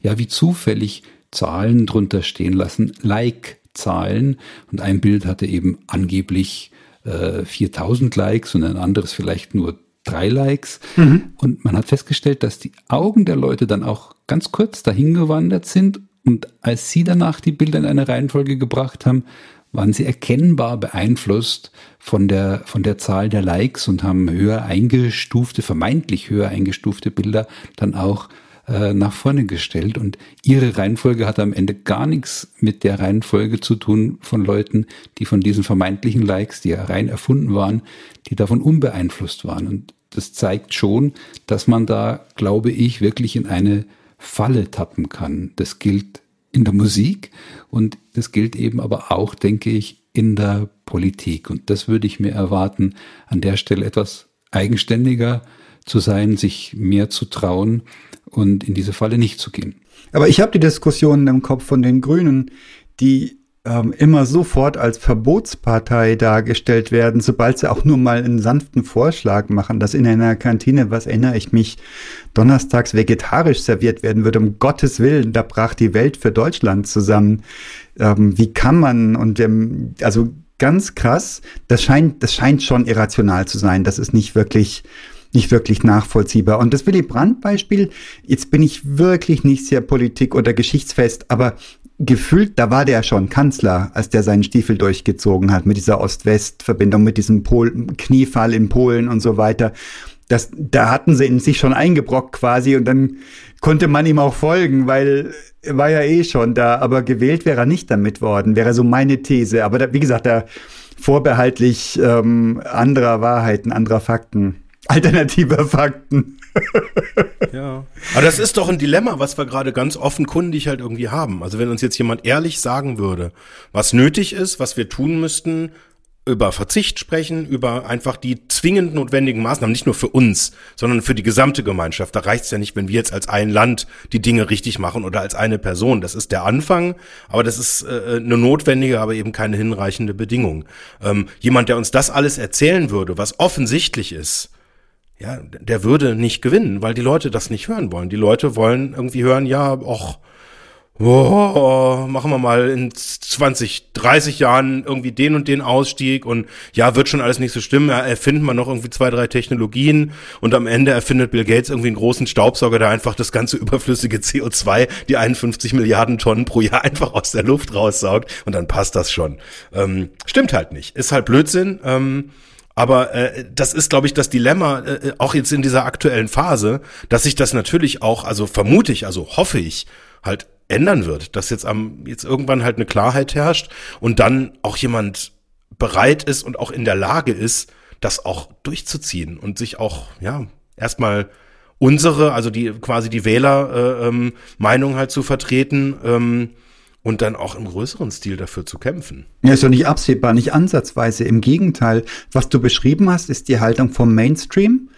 ja, wie zufällig Zahlen drunter stehen lassen, Like-Zahlen. Und ein Bild hatte eben angeblich äh, 4000 Likes und ein anderes vielleicht nur drei Likes. Mhm. Und man hat festgestellt, dass die Augen der Leute dann auch ganz kurz dahin gewandert sind. Und als sie danach die Bilder in eine Reihenfolge gebracht haben, waren sie erkennbar beeinflusst von der, von der Zahl der Likes und haben höher eingestufte, vermeintlich höher eingestufte Bilder dann auch äh, nach vorne gestellt und ihre Reihenfolge hat am Ende gar nichts mit der Reihenfolge zu tun von Leuten, die von diesen vermeintlichen Likes, die ja rein erfunden waren, die davon unbeeinflusst waren. Und das zeigt schon, dass man da, glaube ich, wirklich in eine Falle tappen kann. Das gilt in der Musik und das gilt eben aber auch, denke ich, in der Politik. Und das würde ich mir erwarten, an der Stelle etwas eigenständiger zu sein, sich mehr zu trauen und in diese Falle nicht zu gehen. Aber ich habe die Diskussionen im Kopf von den Grünen, die ähm, immer sofort als Verbotspartei dargestellt werden, sobald sie auch nur mal einen sanften Vorschlag machen, dass in einer Kantine, was erinnere ich mich, donnerstags vegetarisch serviert werden würde. Um Gottes Willen, da brach die Welt für Deutschland zusammen. Ähm, wie kann man und ähm, also ganz krass, das scheint, das scheint schon irrational zu sein. Das ist nicht wirklich nicht wirklich nachvollziehbar. Und das Willy Brandt-Beispiel, jetzt bin ich wirklich nicht sehr politik- oder geschichtsfest, aber gefühlt, da war der schon Kanzler, als der seinen Stiefel durchgezogen hat mit dieser Ost-West-Verbindung, mit diesem Pol Kniefall in Polen und so weiter. Das, da hatten sie in sich schon eingebrockt quasi und dann konnte man ihm auch folgen, weil er war ja eh schon da, aber gewählt wäre er nicht damit worden, wäre so meine These. Aber da, wie gesagt, da vorbehaltlich ähm, anderer Wahrheiten, anderer Fakten alternativer Fakten. Ja. Aber das ist doch ein Dilemma, was wir gerade ganz offenkundig halt irgendwie haben. Also wenn uns jetzt jemand ehrlich sagen würde, was nötig ist, was wir tun müssten, über Verzicht sprechen, über einfach die zwingend notwendigen Maßnahmen, nicht nur für uns, sondern für die gesamte Gemeinschaft. Da reicht es ja nicht, wenn wir jetzt als ein Land die Dinge richtig machen oder als eine Person. Das ist der Anfang, aber das ist äh, eine notwendige, aber eben keine hinreichende Bedingung. Ähm, jemand, der uns das alles erzählen würde, was offensichtlich ist, ja, der würde nicht gewinnen, weil die Leute das nicht hören wollen. Die Leute wollen irgendwie hören, ja, och, oh, machen wir mal in 20, 30 Jahren irgendwie den und den Ausstieg und ja, wird schon alles nicht so stimmen. Ja, erfinden wir noch irgendwie zwei, drei Technologien und am Ende erfindet Bill Gates irgendwie einen großen Staubsauger, der einfach das ganze überflüssige CO2, die 51 Milliarden Tonnen pro Jahr einfach aus der Luft raussaugt und dann passt das schon. Ähm, stimmt halt nicht. Ist halt Blödsinn. Ähm, aber äh, das ist, glaube ich, das Dilemma, äh, auch jetzt in dieser aktuellen Phase, dass sich das natürlich auch, also vermute ich, also hoffe ich, halt ändern wird, dass jetzt am jetzt irgendwann halt eine Klarheit herrscht und dann auch jemand bereit ist und auch in der Lage ist, das auch durchzuziehen und sich auch ja erstmal unsere, also die quasi die Wähler äh, ähm, Meinung halt zu vertreten. Ähm, und dann auch im größeren Stil dafür zu kämpfen. Ja, ist doch nicht absehbar, nicht ansatzweise. Im Gegenteil, was du beschrieben hast, ist die Haltung vom Mainstream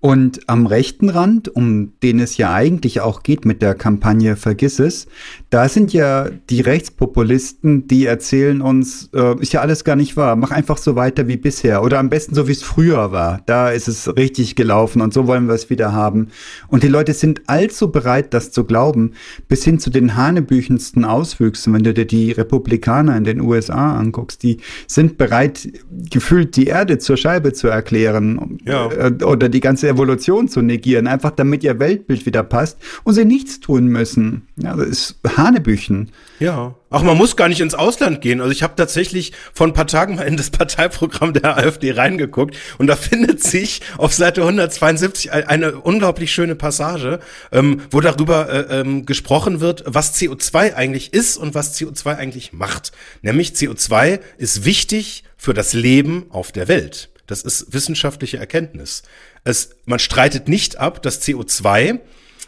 und am rechten Rand, um den es ja eigentlich auch geht mit der Kampagne Vergiss es, da sind ja die Rechtspopulisten, die erzählen uns, äh, ist ja alles gar nicht wahr, mach einfach so weiter wie bisher oder am besten so wie es früher war. Da ist es richtig gelaufen und so wollen wir es wieder haben. Und die Leute sind allzu bereit, das zu glauben, bis hin zu den hanebüchendsten Auswüchsen. Wenn du dir die Republikaner in den USA anguckst, die sind bereit, gefühlt die Erde zur Scheibe zu erklären ja. Äh, oder die ganze Evolution zu negieren, einfach damit ihr Weltbild wieder passt und sie nichts tun müssen. Ja, das ist Hanebüchen. Ja. Ach, man muss gar nicht ins Ausland gehen. Also ich habe tatsächlich vor ein paar Tagen mal in das Parteiprogramm der AfD reingeguckt und da findet sich auf Seite 172 eine unglaublich schöne Passage, ähm, wo darüber äh, ähm, gesprochen wird, was CO2 eigentlich ist und was CO2 eigentlich macht. Nämlich CO2 ist wichtig für das Leben auf der Welt. Das ist wissenschaftliche Erkenntnis. Es, man streitet nicht ab, dass CO2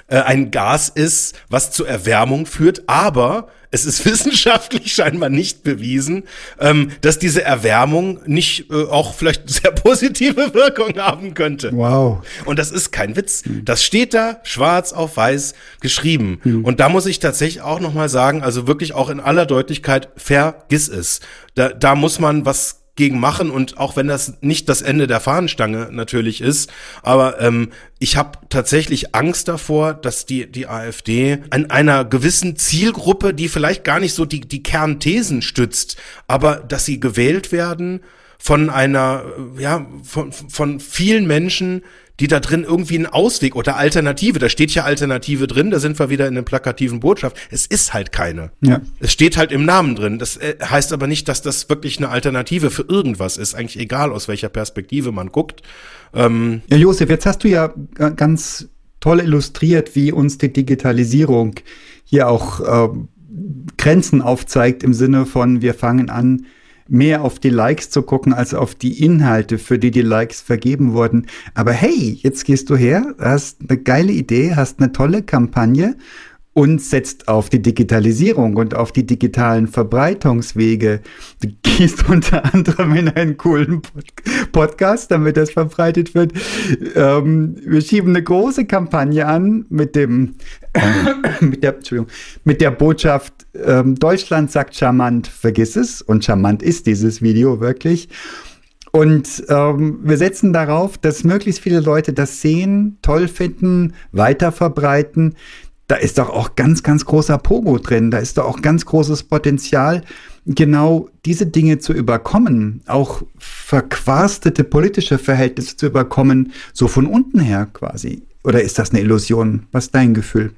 äh, ein Gas ist, was zur Erwärmung führt, aber es ist wissenschaftlich scheinbar nicht bewiesen, ähm, dass diese Erwärmung nicht äh, auch vielleicht sehr positive Wirkung haben könnte. Wow. Und das ist kein Witz. Das steht da schwarz auf weiß geschrieben. Mhm. Und da muss ich tatsächlich auch nochmal sagen, also wirklich auch in aller Deutlichkeit, vergiss es. Da, da muss man was gegen machen und auch wenn das nicht das Ende der Fahnenstange natürlich ist, aber ähm, ich habe tatsächlich Angst davor, dass die die AfD an einer gewissen Zielgruppe, die vielleicht gar nicht so die die Kernthesen stützt, aber dass sie gewählt werden von einer ja von von vielen Menschen, die da drin irgendwie einen Ausweg oder Alternative, da steht ja Alternative drin, da sind wir wieder in der plakativen Botschaft. Es ist halt keine. Ja. Es steht halt im Namen drin. Das äh, heißt aber nicht, dass das wirklich eine Alternative für irgendwas ist. Eigentlich egal, aus welcher Perspektive man guckt. Ähm ja, Josef, jetzt hast du ja ganz toll illustriert, wie uns die Digitalisierung hier auch äh, Grenzen aufzeigt im Sinne von, wir fangen an, mehr auf die Likes zu gucken als auf die Inhalte, für die die Likes vergeben wurden. Aber hey, jetzt gehst du her, hast eine geile Idee, hast eine tolle Kampagne und setzt auf die Digitalisierung und auf die digitalen Verbreitungswege. Du gehst unter anderem in einen coolen Podcast, damit das verbreitet wird. Ähm, wir schieben eine große Kampagne an mit dem, mit der, Entschuldigung, mit der Botschaft, ähm, Deutschland sagt charmant, vergiss es. Und charmant ist dieses Video wirklich. Und ähm, wir setzen darauf, dass möglichst viele Leute das sehen, toll finden, weiter verbreiten da ist doch auch ganz, ganz großer Pogo drin. Da ist doch auch ganz großes Potenzial, genau diese Dinge zu überkommen, auch verquastete politische Verhältnisse zu überkommen, so von unten her quasi. Oder ist das eine Illusion? Was ist dein Gefühl?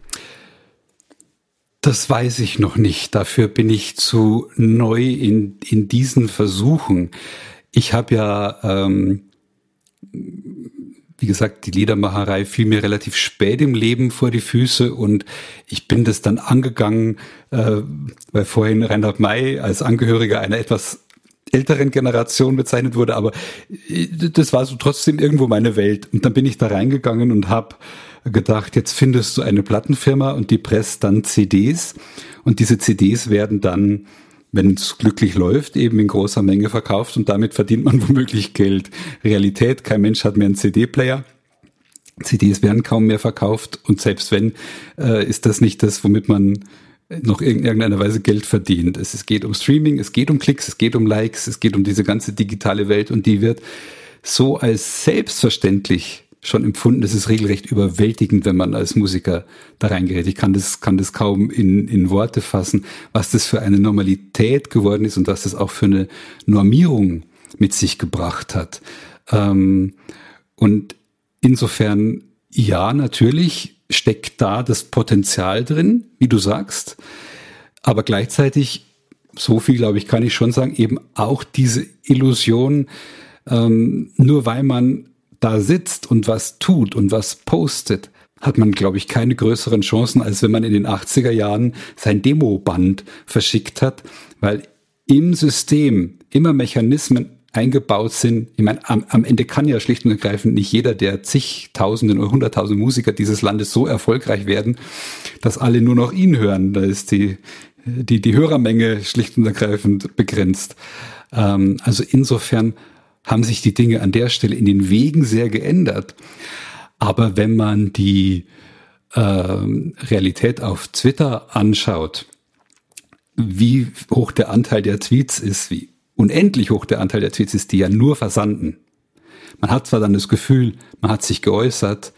Das weiß ich noch nicht. Dafür bin ich zu neu in, in diesen Versuchen. Ich habe ja ähm, wie gesagt, die Liedermacherei fiel mir relativ spät im Leben vor die Füße und ich bin das dann angegangen, äh, weil vorhin Reinhard May als Angehöriger einer etwas älteren Generation bezeichnet wurde, aber äh, das war so trotzdem irgendwo meine Welt. Und dann bin ich da reingegangen und habe gedacht, jetzt findest du eine Plattenfirma und die presst dann CDs und diese CDs werden dann wenn es glücklich läuft, eben in großer Menge verkauft und damit verdient man womöglich Geld. Realität, kein Mensch hat mehr einen CD-Player. CDs werden kaum mehr verkauft und selbst wenn, äh, ist das nicht das, womit man noch in irgendeiner Weise Geld verdient. Es, es geht um Streaming, es geht um Klicks, es geht um Likes, es geht um diese ganze digitale Welt und die wird so als selbstverständlich schon empfunden, das ist regelrecht überwältigend, wenn man als Musiker da reingerät. Ich kann das, kann das kaum in, in Worte fassen, was das für eine Normalität geworden ist und was das auch für eine Normierung mit sich gebracht hat. Ähm, und insofern, ja, natürlich steckt da das Potenzial drin, wie du sagst, aber gleichzeitig, so viel glaube ich, kann ich schon sagen, eben auch diese Illusion, ähm, nur weil man da sitzt und was tut und was postet, hat man, glaube ich, keine größeren Chancen, als wenn man in den 80er Jahren sein Demoband verschickt hat, weil im System immer Mechanismen eingebaut sind. Ich meine, am, am Ende kann ja schlicht und ergreifend nicht jeder der zigtausenden oder hunderttausend Musiker dieses Landes so erfolgreich werden, dass alle nur noch ihn hören. Da ist die, die, die Hörermenge schlicht und ergreifend begrenzt. Ähm, also insofern haben sich die Dinge an der Stelle in den Wegen sehr geändert. Aber wenn man die äh, Realität auf Twitter anschaut, wie hoch der Anteil der Tweets ist, wie unendlich hoch der Anteil der Tweets ist, die ja nur versanden. Man hat zwar dann das Gefühl, man hat sich geäußert,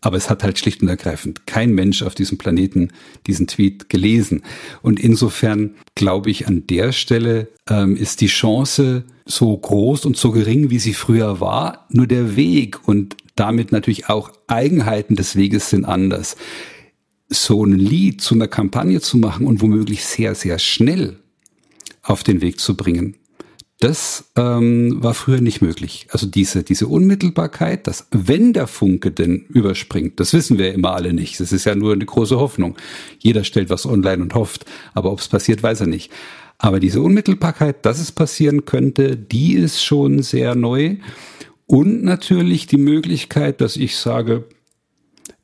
aber es hat halt schlicht und ergreifend kein Mensch auf diesem Planeten diesen Tweet gelesen. Und insofern glaube ich, an der Stelle ähm, ist die Chance so groß und so gering, wie sie früher war. Nur der Weg und damit natürlich auch Eigenheiten des Weges sind anders. So ein Lied zu einer Kampagne zu machen und womöglich sehr, sehr schnell auf den Weg zu bringen, das ähm, war früher nicht möglich. Also diese, diese Unmittelbarkeit, dass wenn der Funke denn überspringt, das wissen wir immer alle nicht. Das ist ja nur eine große Hoffnung. Jeder stellt was online und hofft, aber ob es passiert, weiß er nicht. Aber diese Unmittelbarkeit, dass es passieren könnte, die ist schon sehr neu. Und natürlich die Möglichkeit, dass ich sage,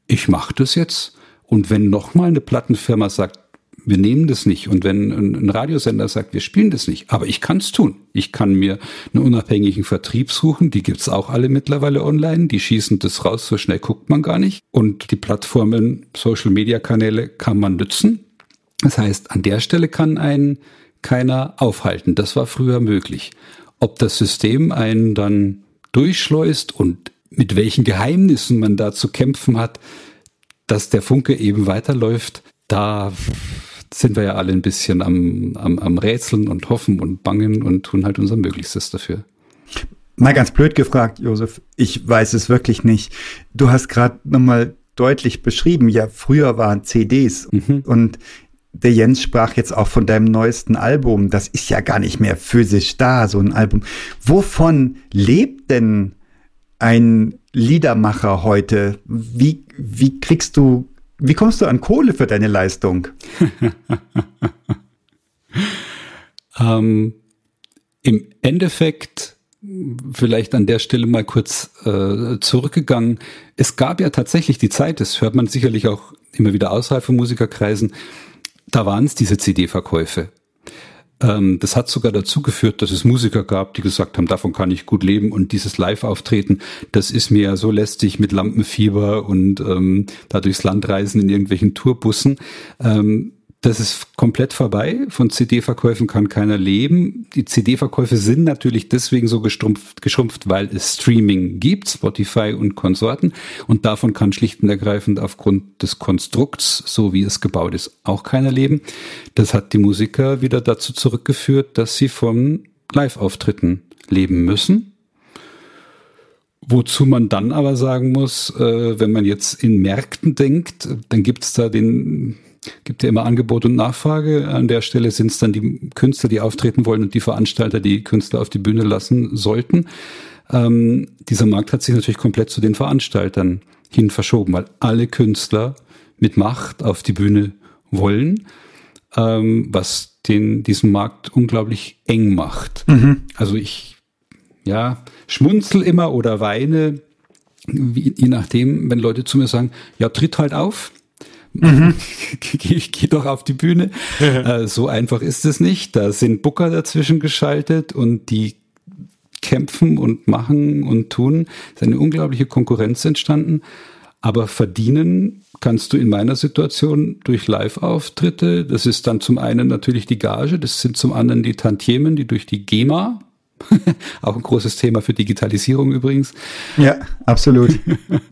ich mache das jetzt. Und wenn nochmal eine Plattenfirma sagt, wir nehmen das nicht. Und wenn ein Radiosender sagt, wir spielen das nicht, aber ich kann es tun. Ich kann mir einen unabhängigen Vertrieb suchen, die gibt's auch alle mittlerweile online, die schießen das raus, so schnell guckt man gar nicht. Und die Plattformen, Social-Media-Kanäle kann man nützen. Das heißt, an der Stelle kann einen keiner aufhalten. Das war früher möglich. Ob das System einen dann durchschleust und mit welchen Geheimnissen man da zu kämpfen hat, dass der Funke eben weiterläuft, da sind wir ja alle ein bisschen am, am, am Rätseln und hoffen und bangen und tun halt unser Möglichstes dafür. Mal ganz blöd gefragt, Josef, ich weiß es wirklich nicht. Du hast gerade nochmal deutlich beschrieben, ja, früher waren CDs mhm. und der Jens sprach jetzt auch von deinem neuesten Album. Das ist ja gar nicht mehr physisch da, so ein Album. Wovon lebt denn ein Liedermacher heute? Wie, wie kriegst du, wie kommst du an Kohle für deine Leistung? ähm, Im Endeffekt vielleicht an der Stelle mal kurz äh, zurückgegangen. Es gab ja tatsächlich die Zeit, das hört man sicherlich auch immer wieder außerhalb von Musikerkreisen, da waren es diese CD-Verkäufe. Ähm, das hat sogar dazu geführt, dass es Musiker gab, die gesagt haben, davon kann ich gut leben und dieses Live-Auftreten, das ist mir ja so lästig mit Lampenfieber und ähm, da durchs Land reisen in irgendwelchen Tourbussen. Ähm, das ist komplett vorbei. Von CD-Verkäufen kann keiner leben. Die CD-Verkäufe sind natürlich deswegen so geschrumpft, weil es Streaming gibt, Spotify und Konsorten. Und davon kann schlicht und ergreifend aufgrund des Konstrukts, so wie es gebaut ist, auch keiner leben. Das hat die Musiker wieder dazu zurückgeführt, dass sie von Live-Auftritten leben müssen. Wozu man dann aber sagen muss, äh, wenn man jetzt in Märkten denkt, dann gibt es da den gibt ja immer Angebot und Nachfrage. An der Stelle sind es dann die Künstler, die auftreten wollen und die Veranstalter, die Künstler auf die Bühne lassen sollten. Ähm, dieser Markt hat sich natürlich komplett zu den Veranstaltern hin verschoben, weil alle Künstler mit Macht auf die Bühne wollen, ähm, was den, diesen Markt unglaublich eng macht. Mhm. Also ich, ja, schmunzel immer oder weine, wie, je nachdem, wenn Leute zu mir sagen, ja, tritt halt auf, Mhm. geh, geh doch auf die Bühne. äh, so einfach ist es nicht. Da sind Booker dazwischen geschaltet und die kämpfen und machen und tun. Es ist eine unglaubliche Konkurrenz entstanden. Aber verdienen kannst du in meiner Situation durch Live-Auftritte. Das ist dann zum einen natürlich die Gage, das sind zum anderen die Tantiemen, die durch die GEMA, auch ein großes Thema für Digitalisierung übrigens. Ja, absolut.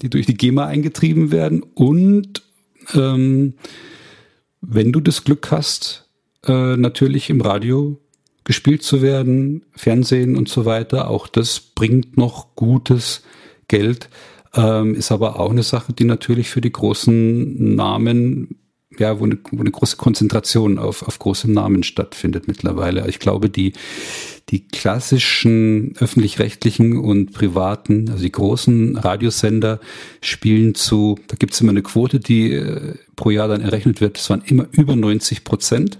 Die durch die GEMA eingetrieben werden und ähm, wenn du das Glück hast, äh, natürlich im Radio gespielt zu werden, Fernsehen und so weiter, auch das bringt noch gutes Geld, ähm, ist aber auch eine Sache, die natürlich für die großen Namen ja, wo eine, wo eine große Konzentration auf, auf große Namen stattfindet mittlerweile. Ich glaube, die, die klassischen öffentlich-rechtlichen und privaten, also die großen Radiosender spielen zu, da gibt es immer eine Quote, die äh, pro Jahr dann errechnet wird, das waren immer über 90 Prozent,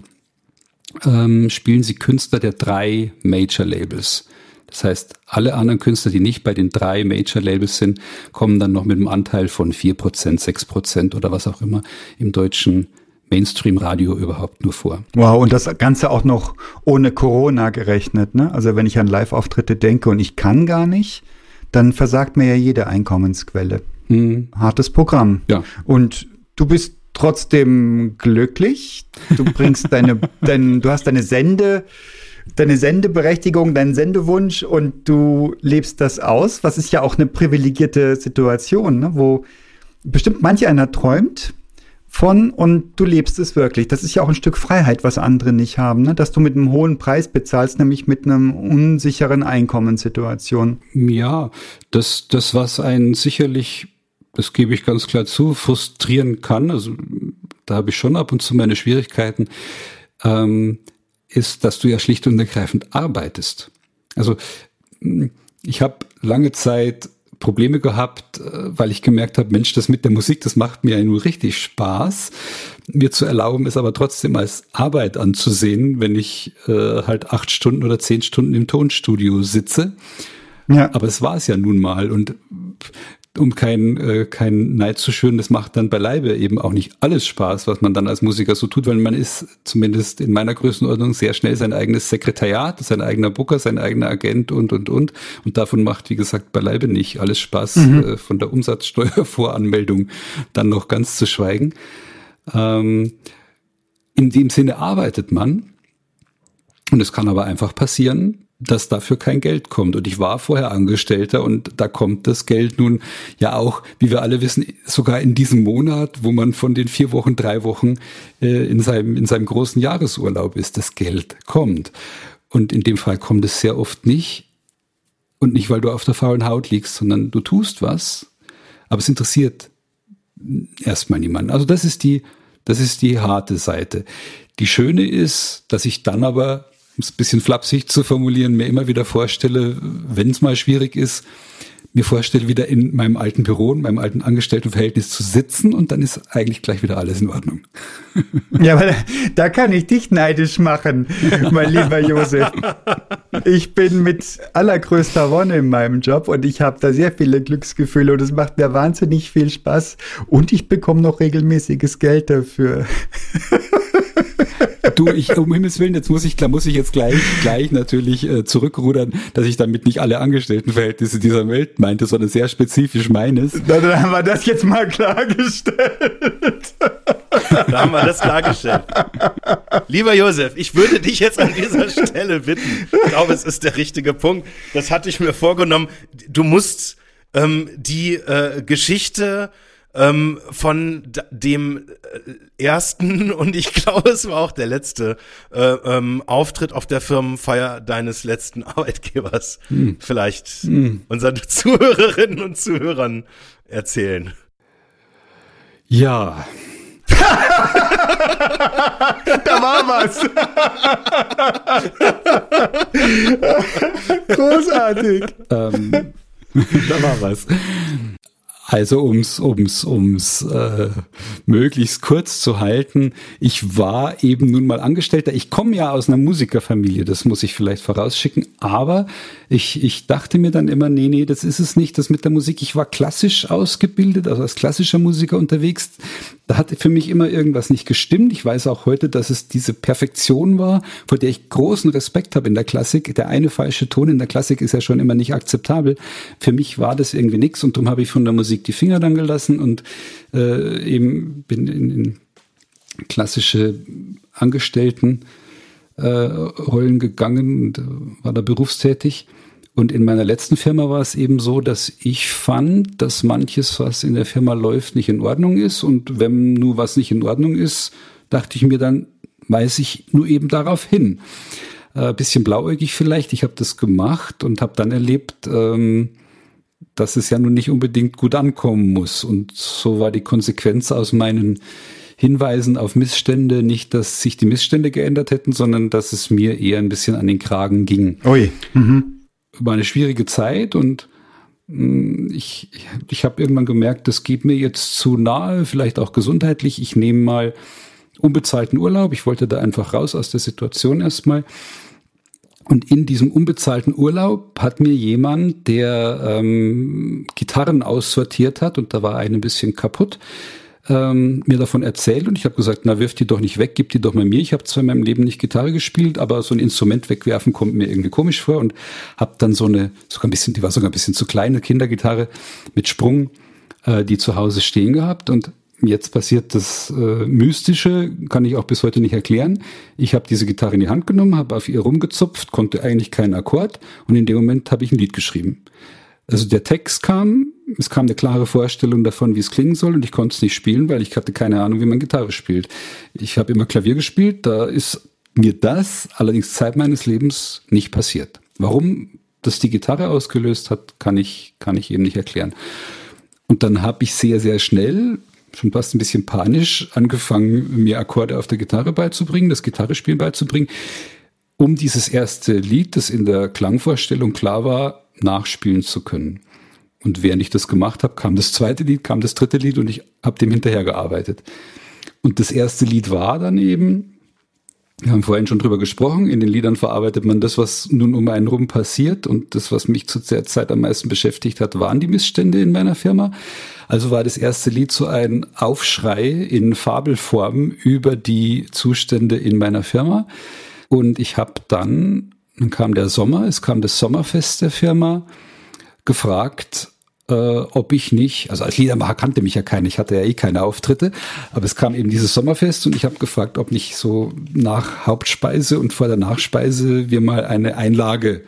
ähm, spielen sie Künstler der drei Major-Labels. Das heißt, alle anderen Künstler, die nicht bei den drei Major-Labels sind, kommen dann noch mit einem Anteil von vier Prozent, sechs Prozent oder was auch immer im deutschen Mainstream-Radio überhaupt nur vor. Wow, und das Ganze auch noch ohne Corona gerechnet. Ne? Also wenn ich an Live-Auftritte denke und ich kann gar nicht, dann versagt mir ja jede Einkommensquelle. Mhm. Hartes Programm. Ja. Und du bist trotzdem glücklich. Du bringst deine, dein, du hast deine Sende deine Sendeberechtigung, deinen Sendewunsch und du lebst das aus, was ist ja auch eine privilegierte Situation, ne? wo bestimmt manch einer träumt von und du lebst es wirklich. Das ist ja auch ein Stück Freiheit, was andere nicht haben, ne? dass du mit einem hohen Preis bezahlst, nämlich mit einem unsicheren Einkommenssituation. Ja, das, das was einen sicherlich, das gebe ich ganz klar zu, frustrieren kann. Also da habe ich schon ab und zu meine Schwierigkeiten, ähm, ist, dass du ja schlicht und ergreifend arbeitest. Also ich habe lange Zeit Probleme gehabt, äh, weil ich gemerkt habe, Mensch, das mit der Musik, das macht mir ja nur richtig Spaß. Mir zu erlauben, es aber trotzdem als Arbeit anzusehen, wenn ich äh, halt acht Stunden oder zehn Stunden im Tonstudio sitze. Ja. Aber es war es ja nun mal. Und um keinen äh, kein Neid zu schüren, das macht dann beileibe eben auch nicht alles Spaß, was man dann als Musiker so tut, weil man ist zumindest in meiner Größenordnung sehr schnell sein eigenes Sekretariat, sein eigener Booker, sein eigener Agent und und und und davon macht wie gesagt beileibe nicht alles Spaß mhm. äh, von der Umsatzsteuervoranmeldung dann noch ganz zu schweigen. Ähm, in dem Sinne arbeitet man und es kann aber einfach passieren, dass dafür kein Geld kommt. Und ich war vorher Angestellter und da kommt das Geld nun ja auch, wie wir alle wissen, sogar in diesem Monat, wo man von den vier Wochen, drei Wochen äh, in, seinem, in seinem großen Jahresurlaub ist, das Geld kommt. Und in dem Fall kommt es sehr oft nicht. Und nicht, weil du auf der faulen Haut liegst, sondern du tust was, aber es interessiert erstmal niemanden. Also das ist die, das ist die harte Seite. Die schöne ist, dass ich dann aber um es ein bisschen flapsig zu formulieren, mir immer wieder vorstelle, wenn es mal schwierig ist, mir vorstelle, wieder in meinem alten Büro, in meinem alten Angestelltenverhältnis zu sitzen und dann ist eigentlich gleich wieder alles in Ordnung. Ja, aber da kann ich dich neidisch machen, mein lieber Josef. Ich bin mit allergrößter Wonne in meinem Job und ich habe da sehr viele Glücksgefühle und es macht mir wahnsinnig viel Spaß und ich bekomme noch regelmäßiges Geld dafür. Du, ich, um Himmels Willen, jetzt muss ich, muss ich jetzt gleich, gleich natürlich äh, zurückrudern, dass ich damit nicht alle Angestelltenverhältnisse dieser Welt meinte, sondern sehr spezifisch meines. Na, dann haben wir das jetzt mal klargestellt. Da haben wir das klargestellt. Lieber Josef, ich würde dich jetzt an dieser Stelle bitten. Ich glaube, es ist der richtige Punkt. Das hatte ich mir vorgenommen. Du musst ähm, die äh, Geschichte ähm, von dem äh, ersten und ich glaube, es war auch der letzte äh, ähm, Auftritt auf der Firmenfeier deines letzten Arbeitgebers hm. vielleicht hm. unseren Zuhörerinnen und Zuhörern erzählen. Ja. da war was. Großartig. Ähm, da war was. Also ums, ums, ums äh, möglichst kurz zu halten, ich war eben nun mal Angestellter. Ich komme ja aus einer Musikerfamilie, das muss ich vielleicht vorausschicken, aber ich, ich dachte mir dann immer, nee, nee, das ist es nicht, das mit der Musik. Ich war klassisch ausgebildet, also als klassischer Musiker unterwegs. Da hat für mich immer irgendwas nicht gestimmt. Ich weiß auch heute, dass es diese Perfektion war, vor der ich großen Respekt habe in der Klassik. Der eine falsche Ton in der Klassik ist ja schon immer nicht akzeptabel. Für mich war das irgendwie nichts und darum habe ich von der Musik die Finger dann gelassen und äh, eben bin in, in klassische Angestellten äh, gegangen und äh, war da berufstätig. Und in meiner letzten Firma war es eben so, dass ich fand, dass manches, was in der Firma läuft, nicht in Ordnung ist. Und wenn nur was nicht in Ordnung ist, dachte ich mir dann, weise ich nur eben darauf hin. Äh, bisschen blauäugig vielleicht. Ich habe das gemacht und habe dann erlebt, ähm, dass es ja nun nicht unbedingt gut ankommen muss. Und so war die Konsequenz aus meinen Hinweisen auf Missstände nicht, dass sich die Missstände geändert hätten, sondern dass es mir eher ein bisschen an den Kragen ging. Ui. Mhm über eine schwierige Zeit und mm, ich, ich habe irgendwann gemerkt, das geht mir jetzt zu nahe, vielleicht auch gesundheitlich. Ich nehme mal unbezahlten Urlaub. Ich wollte da einfach raus aus der Situation erstmal. Und in diesem unbezahlten Urlaub hat mir jemand, der ähm, Gitarren aussortiert hat, und da war eine ein bisschen kaputt, ähm, mir davon erzählt und ich habe gesagt, na wirf die doch nicht weg, gib die doch mal mir. Ich habe zwar in meinem Leben nicht Gitarre gespielt, aber so ein Instrument wegwerfen kommt mir irgendwie komisch vor und habe dann so eine, sogar ein bisschen, die war sogar ein bisschen zu kleine Kindergitarre mit Sprung, äh, die zu Hause stehen gehabt und jetzt passiert das äh, Mystische, kann ich auch bis heute nicht erklären. Ich habe diese Gitarre in die Hand genommen, habe auf ihr rumgezupft, konnte eigentlich keinen Akkord und in dem Moment habe ich ein Lied geschrieben. Also der Text kam, es kam eine klare Vorstellung davon, wie es klingen soll und ich konnte es nicht spielen, weil ich hatte keine Ahnung, wie man Gitarre spielt. Ich habe immer Klavier gespielt, da ist mir das allerdings Zeit meines Lebens nicht passiert. Warum das die Gitarre ausgelöst hat, kann ich, kann ich eben nicht erklären. Und dann habe ich sehr, sehr schnell, schon fast ein bisschen panisch, angefangen, mir Akkorde auf der Gitarre beizubringen, das Gitarrespielen beizubringen, um dieses erste Lied, das in der Klangvorstellung klar war, nachspielen zu können. Und während ich das gemacht habe, kam das zweite Lied, kam das dritte Lied und ich habe dem hinterhergearbeitet. Und das erste Lied war dann eben wir haben vorhin schon drüber gesprochen. In den Liedern verarbeitet man das, was nun um einen rum passiert. Und das, was mich zu der Zeit am meisten beschäftigt hat, waren die Missstände in meiner Firma. Also war das erste Lied so ein Aufschrei in Fabelform über die Zustände in meiner Firma. Und ich habe dann, dann kam der Sommer, es kam das Sommerfest der Firma, gefragt, äh, ob ich nicht, also als Liedermacher kannte mich ja keiner, ich hatte ja eh keine Auftritte, aber es kam eben dieses Sommerfest und ich habe gefragt, ob nicht so nach Hauptspeise und vor der Nachspeise wir mal eine Einlage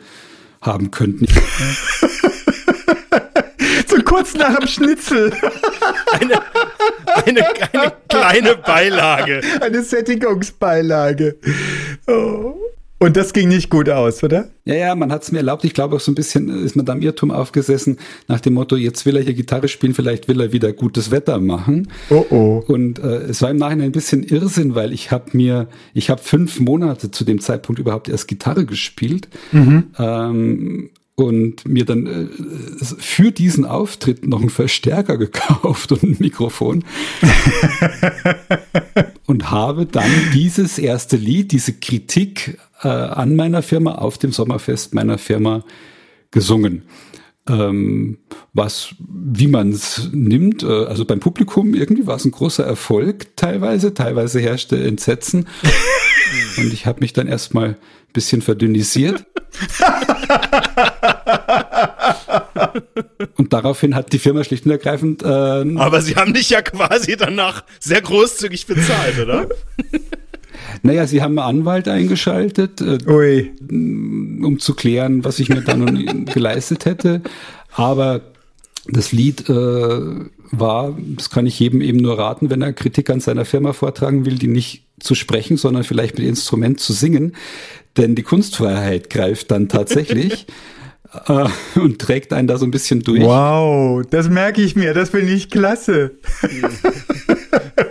haben könnten. so kurz nach dem Schnitzel. Eine, eine, eine kleine Beilage. Eine Sättigungsbeilage. Oh. Und das ging nicht gut aus, oder? Ja, ja, man hat es mir erlaubt. Ich glaube auch so ein bisschen ist man da im Irrtum aufgesessen nach dem Motto, jetzt will er hier Gitarre spielen, vielleicht will er wieder gutes Wetter machen. Oh oh. Und äh, es war im Nachhinein ein bisschen Irrsinn, weil ich habe mir, ich habe fünf Monate zu dem Zeitpunkt überhaupt erst Gitarre gespielt. Mhm. Ähm, und mir dann äh, für diesen Auftritt noch einen Verstärker gekauft und ein Mikrofon und habe dann dieses erste Lied, diese Kritik äh, an meiner Firma auf dem Sommerfest meiner Firma gesungen. Ähm, was, wie man es nimmt, äh, also beim Publikum irgendwie war es ein großer Erfolg teilweise, teilweise herrschte Entsetzen. Und ich habe mich dann erstmal ein bisschen verdünnisiert. und daraufhin hat die Firma schlicht und ergreifend. Äh, Aber sie haben dich ja quasi danach sehr großzügig bezahlt, oder? Naja, sie haben einen Anwalt eingeschaltet, äh, um zu klären, was ich mir dann geleistet hätte. Aber das Lied äh, war, das kann ich jedem eben nur raten, wenn er Kritik an seiner Firma vortragen will, die nicht zu sprechen, sondern vielleicht mit Instrument zu singen. Denn die Kunstfreiheit greift dann tatsächlich. äh, und trägt einen da so ein bisschen durch. Wow, das merke ich mir, das finde ich klasse.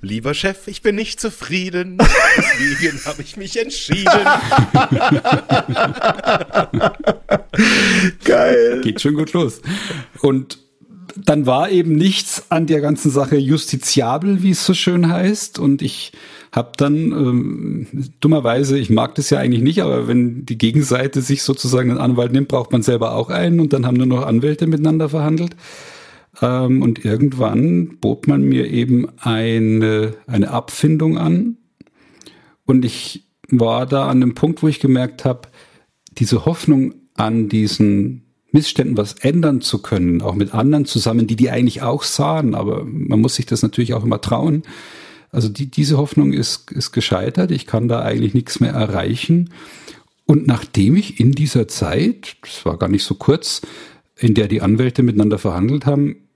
Lieber Chef, ich bin nicht zufrieden. Deswegen habe ich mich entschieden. Geil. Geht schon gut los. Und dann war eben nichts an der ganzen Sache justiziabel, wie es so schön heißt. Und ich habe dann ähm, dummerweise, ich mag das ja eigentlich nicht, aber wenn die Gegenseite sich sozusagen einen Anwalt nimmt, braucht man selber auch einen und dann haben nur noch Anwälte miteinander verhandelt. Ähm, und irgendwann bot man mir eben eine, eine Abfindung an. Und ich war da an dem Punkt, wo ich gemerkt habe, diese Hoffnung an diesen Missständen was ändern zu können, auch mit anderen zusammen, die die eigentlich auch sahen, aber man muss sich das natürlich auch immer trauen. Also die, diese Hoffnung ist, ist gescheitert. Ich kann da eigentlich nichts mehr erreichen. Und nachdem ich in dieser Zeit, das war gar nicht so kurz, in der die Anwälte miteinander verhandelt haben,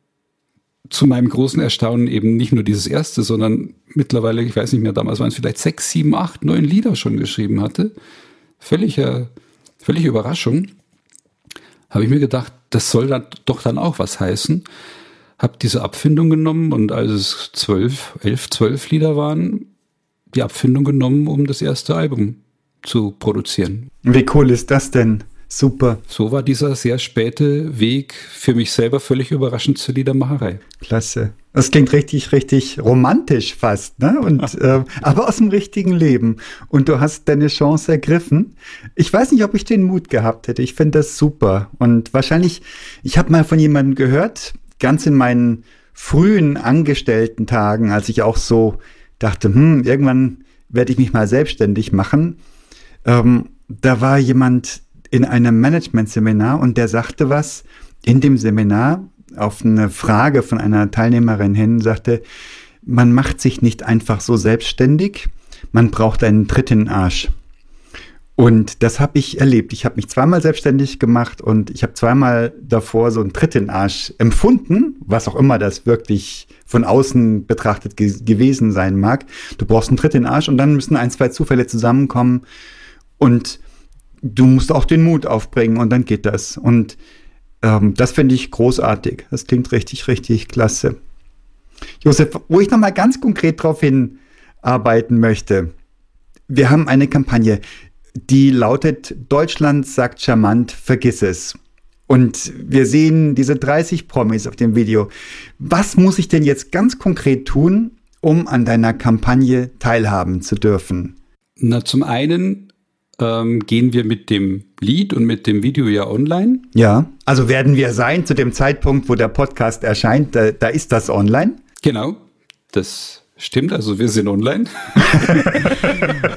zu meinem großen Erstaunen eben nicht nur dieses erste, sondern mittlerweile, ich weiß nicht mehr, damals waren es vielleicht sechs, sieben, acht, neun Lieder schon geschrieben hatte. Völlige, völlige Überraschung. Habe ich mir gedacht, das soll dann doch dann auch was heißen. Habe diese Abfindung genommen und als es zwölf, elf, zwölf Lieder waren, die Abfindung genommen, um das erste Album zu produzieren. Wie cool ist das denn? Super. So war dieser sehr späte Weg für mich selber völlig überraschend zur Liedermacherei. Klasse. Das klingt richtig, richtig romantisch fast, ne? Und äh, aber aus dem richtigen Leben. Und du hast deine Chance ergriffen. Ich weiß nicht, ob ich den Mut gehabt hätte. Ich finde das super. Und wahrscheinlich, ich habe mal von jemandem gehört, ganz in meinen frühen angestellten Tagen, als ich auch so dachte, hm, irgendwann werde ich mich mal selbstständig machen. Ähm, da war jemand, in einem Management-Seminar und der sagte was in dem Seminar auf eine Frage von einer Teilnehmerin hin, sagte, man macht sich nicht einfach so selbstständig, man braucht einen Tritt in den Arsch. Und das habe ich erlebt. Ich habe mich zweimal selbstständig gemacht und ich habe zweimal davor so einen Tritt in den Arsch empfunden, was auch immer das wirklich von außen betrachtet ge gewesen sein mag. Du brauchst einen Tritt in den Arsch und dann müssen ein, zwei Zufälle zusammenkommen und du musst auch den Mut aufbringen und dann geht das. Und ähm, das finde ich großartig. Das klingt richtig, richtig klasse. Josef, wo ich nochmal ganz konkret drauf hinarbeiten möchte. Wir haben eine Kampagne, die lautet Deutschland sagt charmant, vergiss es. Und wir sehen diese 30 Promis auf dem Video. Was muss ich denn jetzt ganz konkret tun, um an deiner Kampagne teilhaben zu dürfen? Na, zum einen ähm, gehen wir mit dem Lied und mit dem Video ja online. Ja, also werden wir sein zu dem Zeitpunkt, wo der Podcast erscheint, da, da ist das online. Genau, das stimmt. Also wir sind online.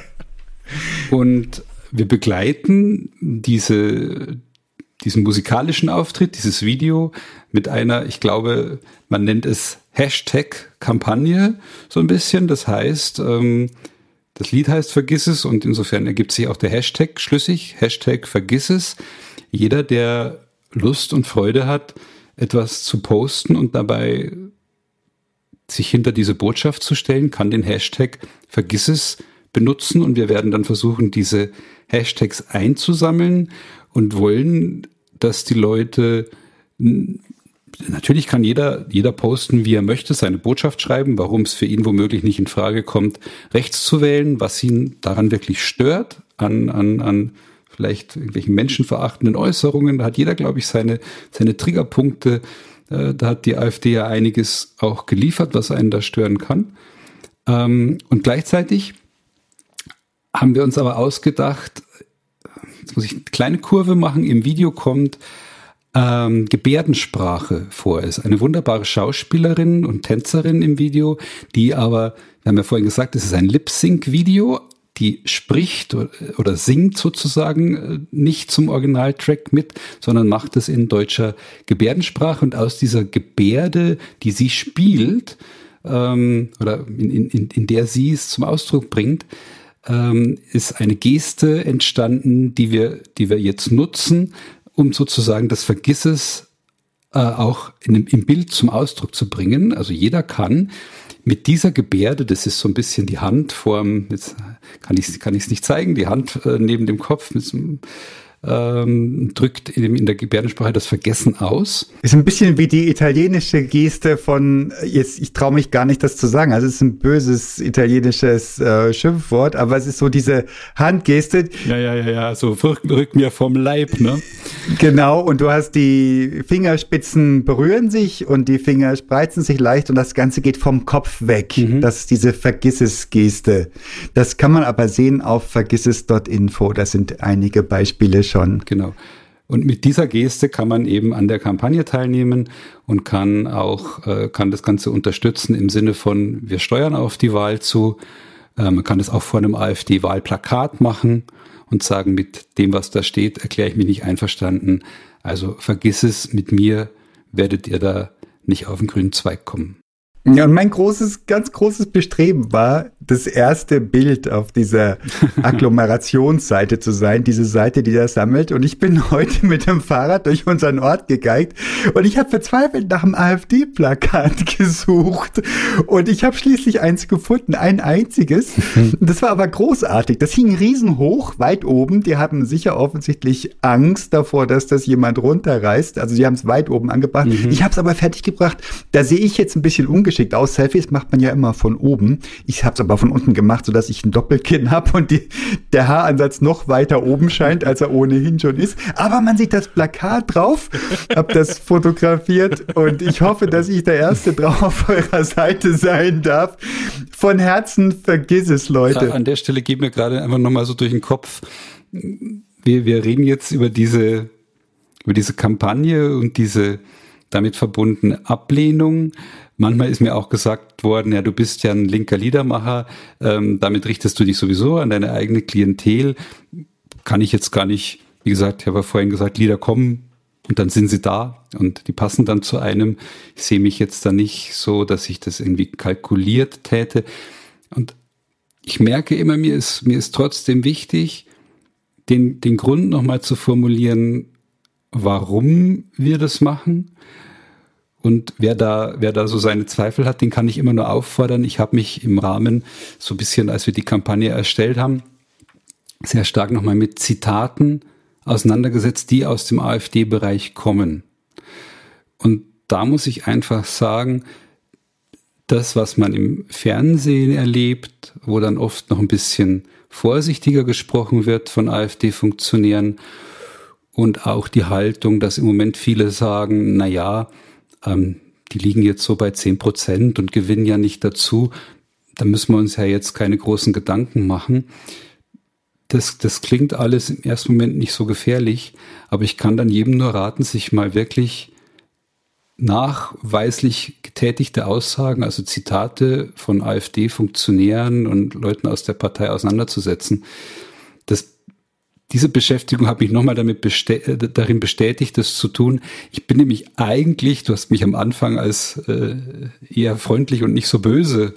und wir begleiten diese, diesen musikalischen Auftritt, dieses Video mit einer, ich glaube, man nennt es Hashtag-Kampagne so ein bisschen. Das heißt, ähm, das Lied heißt Vergiss es und insofern ergibt sich auch der Hashtag schlüssig, Hashtag Vergiss es. Jeder, der Lust und Freude hat, etwas zu posten und dabei sich hinter diese Botschaft zu stellen, kann den Hashtag Vergiss es benutzen und wir werden dann versuchen, diese Hashtags einzusammeln und wollen, dass die Leute natürlich kann jeder, jeder posten, wie er möchte, seine Botschaft schreiben, warum es für ihn womöglich nicht in Frage kommt, rechts zu wählen, was ihn daran wirklich stört, an, an, an vielleicht irgendwelchen menschenverachtenden Äußerungen. Da hat jeder, glaube ich, seine, seine Triggerpunkte. Äh, da hat die AfD ja einiges auch geliefert, was einen da stören kann. Ähm, und gleichzeitig haben wir uns aber ausgedacht, jetzt muss ich eine kleine Kurve machen, im Video kommt ähm, Gebärdensprache vor. ist eine wunderbare Schauspielerin und Tänzerin im Video, die aber, wir haben ja vorhin gesagt, es ist ein Lip-Sync-Video, die spricht oder singt sozusagen äh, nicht zum Originaltrack mit, sondern macht es in deutscher Gebärdensprache und aus dieser Gebärde, die sie spielt, ähm, oder in, in, in der sie es zum Ausdruck bringt, ähm, ist eine Geste entstanden, die wir, die wir jetzt nutzen, um sozusagen das Vergisses äh, auch in, im Bild zum Ausdruck zu bringen. Also jeder kann mit dieser Gebärde, das ist so ein bisschen die Hand vorm, jetzt kann ich es kann nicht zeigen, die Hand äh, neben dem Kopf mit ähm, drückt in, in, der Gebärdensprache das Vergessen aus. Ist ein bisschen wie die italienische Geste von, jetzt, ich traue mich gar nicht, das zu sagen, also es ist ein böses italienisches äh, Schimpfwort, aber es ist so diese Handgeste. Ja, ja, ja, ja, so rück mir vom Leib, ne? genau, und du hast die Fingerspitzen berühren sich und die Finger spreizen sich leicht und das Ganze geht vom Kopf weg. Mhm. Das ist diese Vergisses-Geste. Das kann man aber sehen auf vergisses.info, da sind einige Beispiele schon schon. Genau. Und mit dieser Geste kann man eben an der Kampagne teilnehmen und kann auch, äh, kann das Ganze unterstützen im Sinne von, wir steuern auf die Wahl zu. Äh, man kann das auch vor einem AfD-Wahlplakat machen und sagen, mit dem, was da steht, erkläre ich mich nicht einverstanden. Also vergiss es, mit mir werdet ihr da nicht auf den grünen Zweig kommen. Ja, und mein großes, ganz großes Bestreben war, das erste Bild auf dieser Agglomerationsseite zu sein, diese Seite, die das sammelt. Und ich bin heute mit dem Fahrrad durch unseren Ort gegeigt und ich habe verzweifelt nach einem AfD-Plakat gesucht. Und ich habe schließlich eins gefunden, ein einziges. Das war aber großartig. Das hing riesenhoch, weit oben. Die haben sicher offensichtlich Angst davor, dass das jemand runterreißt. Also sie haben es weit oben angebracht. Mhm. Ich habe es aber fertiggebracht. Da sehe ich jetzt ein bisschen ungeschickt geschickt aus. Selfies macht man ja immer von oben. Ich habe es aber von unten gemacht, sodass ich ein Doppelkinn habe und die, der Haaransatz noch weiter oben scheint, als er ohnehin schon ist. Aber man sieht das Plakat drauf, habe das fotografiert und ich hoffe, dass ich der Erste drauf auf eurer Seite sein darf. Von Herzen vergiss es, Leute. An der Stelle geht mir gerade einfach nochmal so durch den Kopf. Wir, wir reden jetzt über diese, über diese Kampagne und diese damit verbundene Ablehnung. Manchmal ist mir auch gesagt worden, ja, du bist ja ein linker Liedermacher, ähm, damit richtest du dich sowieso an deine eigene Klientel. Kann ich jetzt gar nicht, wie gesagt, ich habe ja vorhin gesagt, Lieder kommen und dann sind sie da und die passen dann zu einem. Ich sehe mich jetzt da nicht so, dass ich das irgendwie kalkuliert täte. Und ich merke immer, mir ist, mir ist trotzdem wichtig, den, den Grund nochmal zu formulieren, warum wir das machen. Und wer da, wer da so seine Zweifel hat, den kann ich immer nur auffordern. Ich habe mich im Rahmen, so ein bisschen, als wir die Kampagne erstellt haben, sehr stark nochmal mit Zitaten auseinandergesetzt, die aus dem AfD-Bereich kommen. Und da muss ich einfach sagen, das, was man im Fernsehen erlebt, wo dann oft noch ein bisschen vorsichtiger gesprochen wird von AfD-Funktionären und auch die Haltung, dass im Moment viele sagen, na ja, ähm, die liegen jetzt so bei zehn Prozent und gewinnen ja nicht dazu. Da müssen wir uns ja jetzt keine großen Gedanken machen. Das, das klingt alles im ersten Moment nicht so gefährlich, aber ich kann dann jedem nur raten, sich mal wirklich nachweislich getätigte Aussagen, also Zitate von AfD-Funktionären und Leuten aus der Partei auseinanderzusetzen. Diese Beschäftigung hat mich nochmal damit bestät äh, darin bestätigt, das zu tun. Ich bin nämlich eigentlich, du hast mich am Anfang als äh, eher freundlich und nicht so böse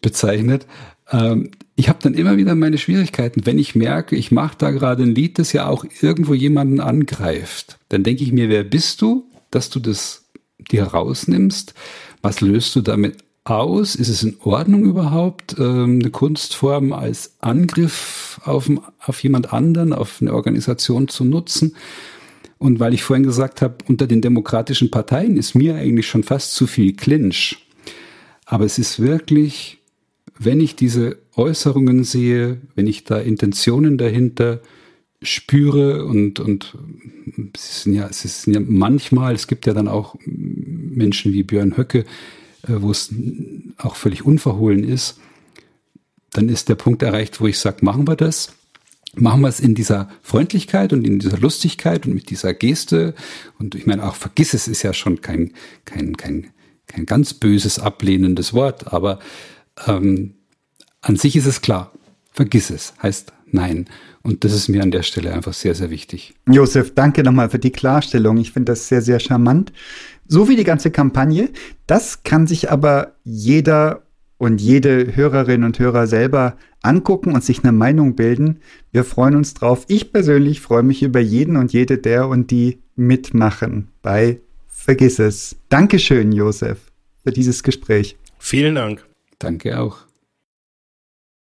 bezeichnet. Ähm, ich habe dann immer wieder meine Schwierigkeiten, wenn ich merke, ich mache da gerade ein Lied, das ja auch irgendwo jemanden angreift. Dann denke ich mir, wer bist du, dass du das dir rausnimmst. Was löst du damit aus? Ist es in Ordnung überhaupt, ähm, eine Kunstform als Angriff auf, auf jemand anderen, auf eine Organisation zu nutzen? Und weil ich vorhin gesagt habe, unter den demokratischen Parteien ist mir eigentlich schon fast zu viel Clinch. Aber es ist wirklich, wenn ich diese Äußerungen sehe, wenn ich da Intentionen dahinter spüre und, und es sind ja, es ist ja manchmal, es gibt ja dann auch Menschen wie Björn Höcke, wo es auch völlig unverhohlen ist, dann ist der Punkt erreicht, wo ich sage, machen wir das. Machen wir es in dieser Freundlichkeit und in dieser Lustigkeit und mit dieser Geste. Und ich meine, auch vergiss es ist ja schon kein, kein, kein, kein ganz böses, ablehnendes Wort, aber ähm, an sich ist es klar. Vergiss es, heißt nein. Und das ist mir an der Stelle einfach sehr, sehr wichtig. Josef, danke nochmal für die Klarstellung. Ich finde das sehr, sehr charmant. So wie die ganze Kampagne. Das kann sich aber jeder und jede Hörerin und Hörer selber angucken und sich eine Meinung bilden. Wir freuen uns drauf. Ich persönlich freue mich über jeden und jede der und die mitmachen bei Vergiss es. Dankeschön, Josef, für dieses Gespräch. Vielen Dank. Danke auch.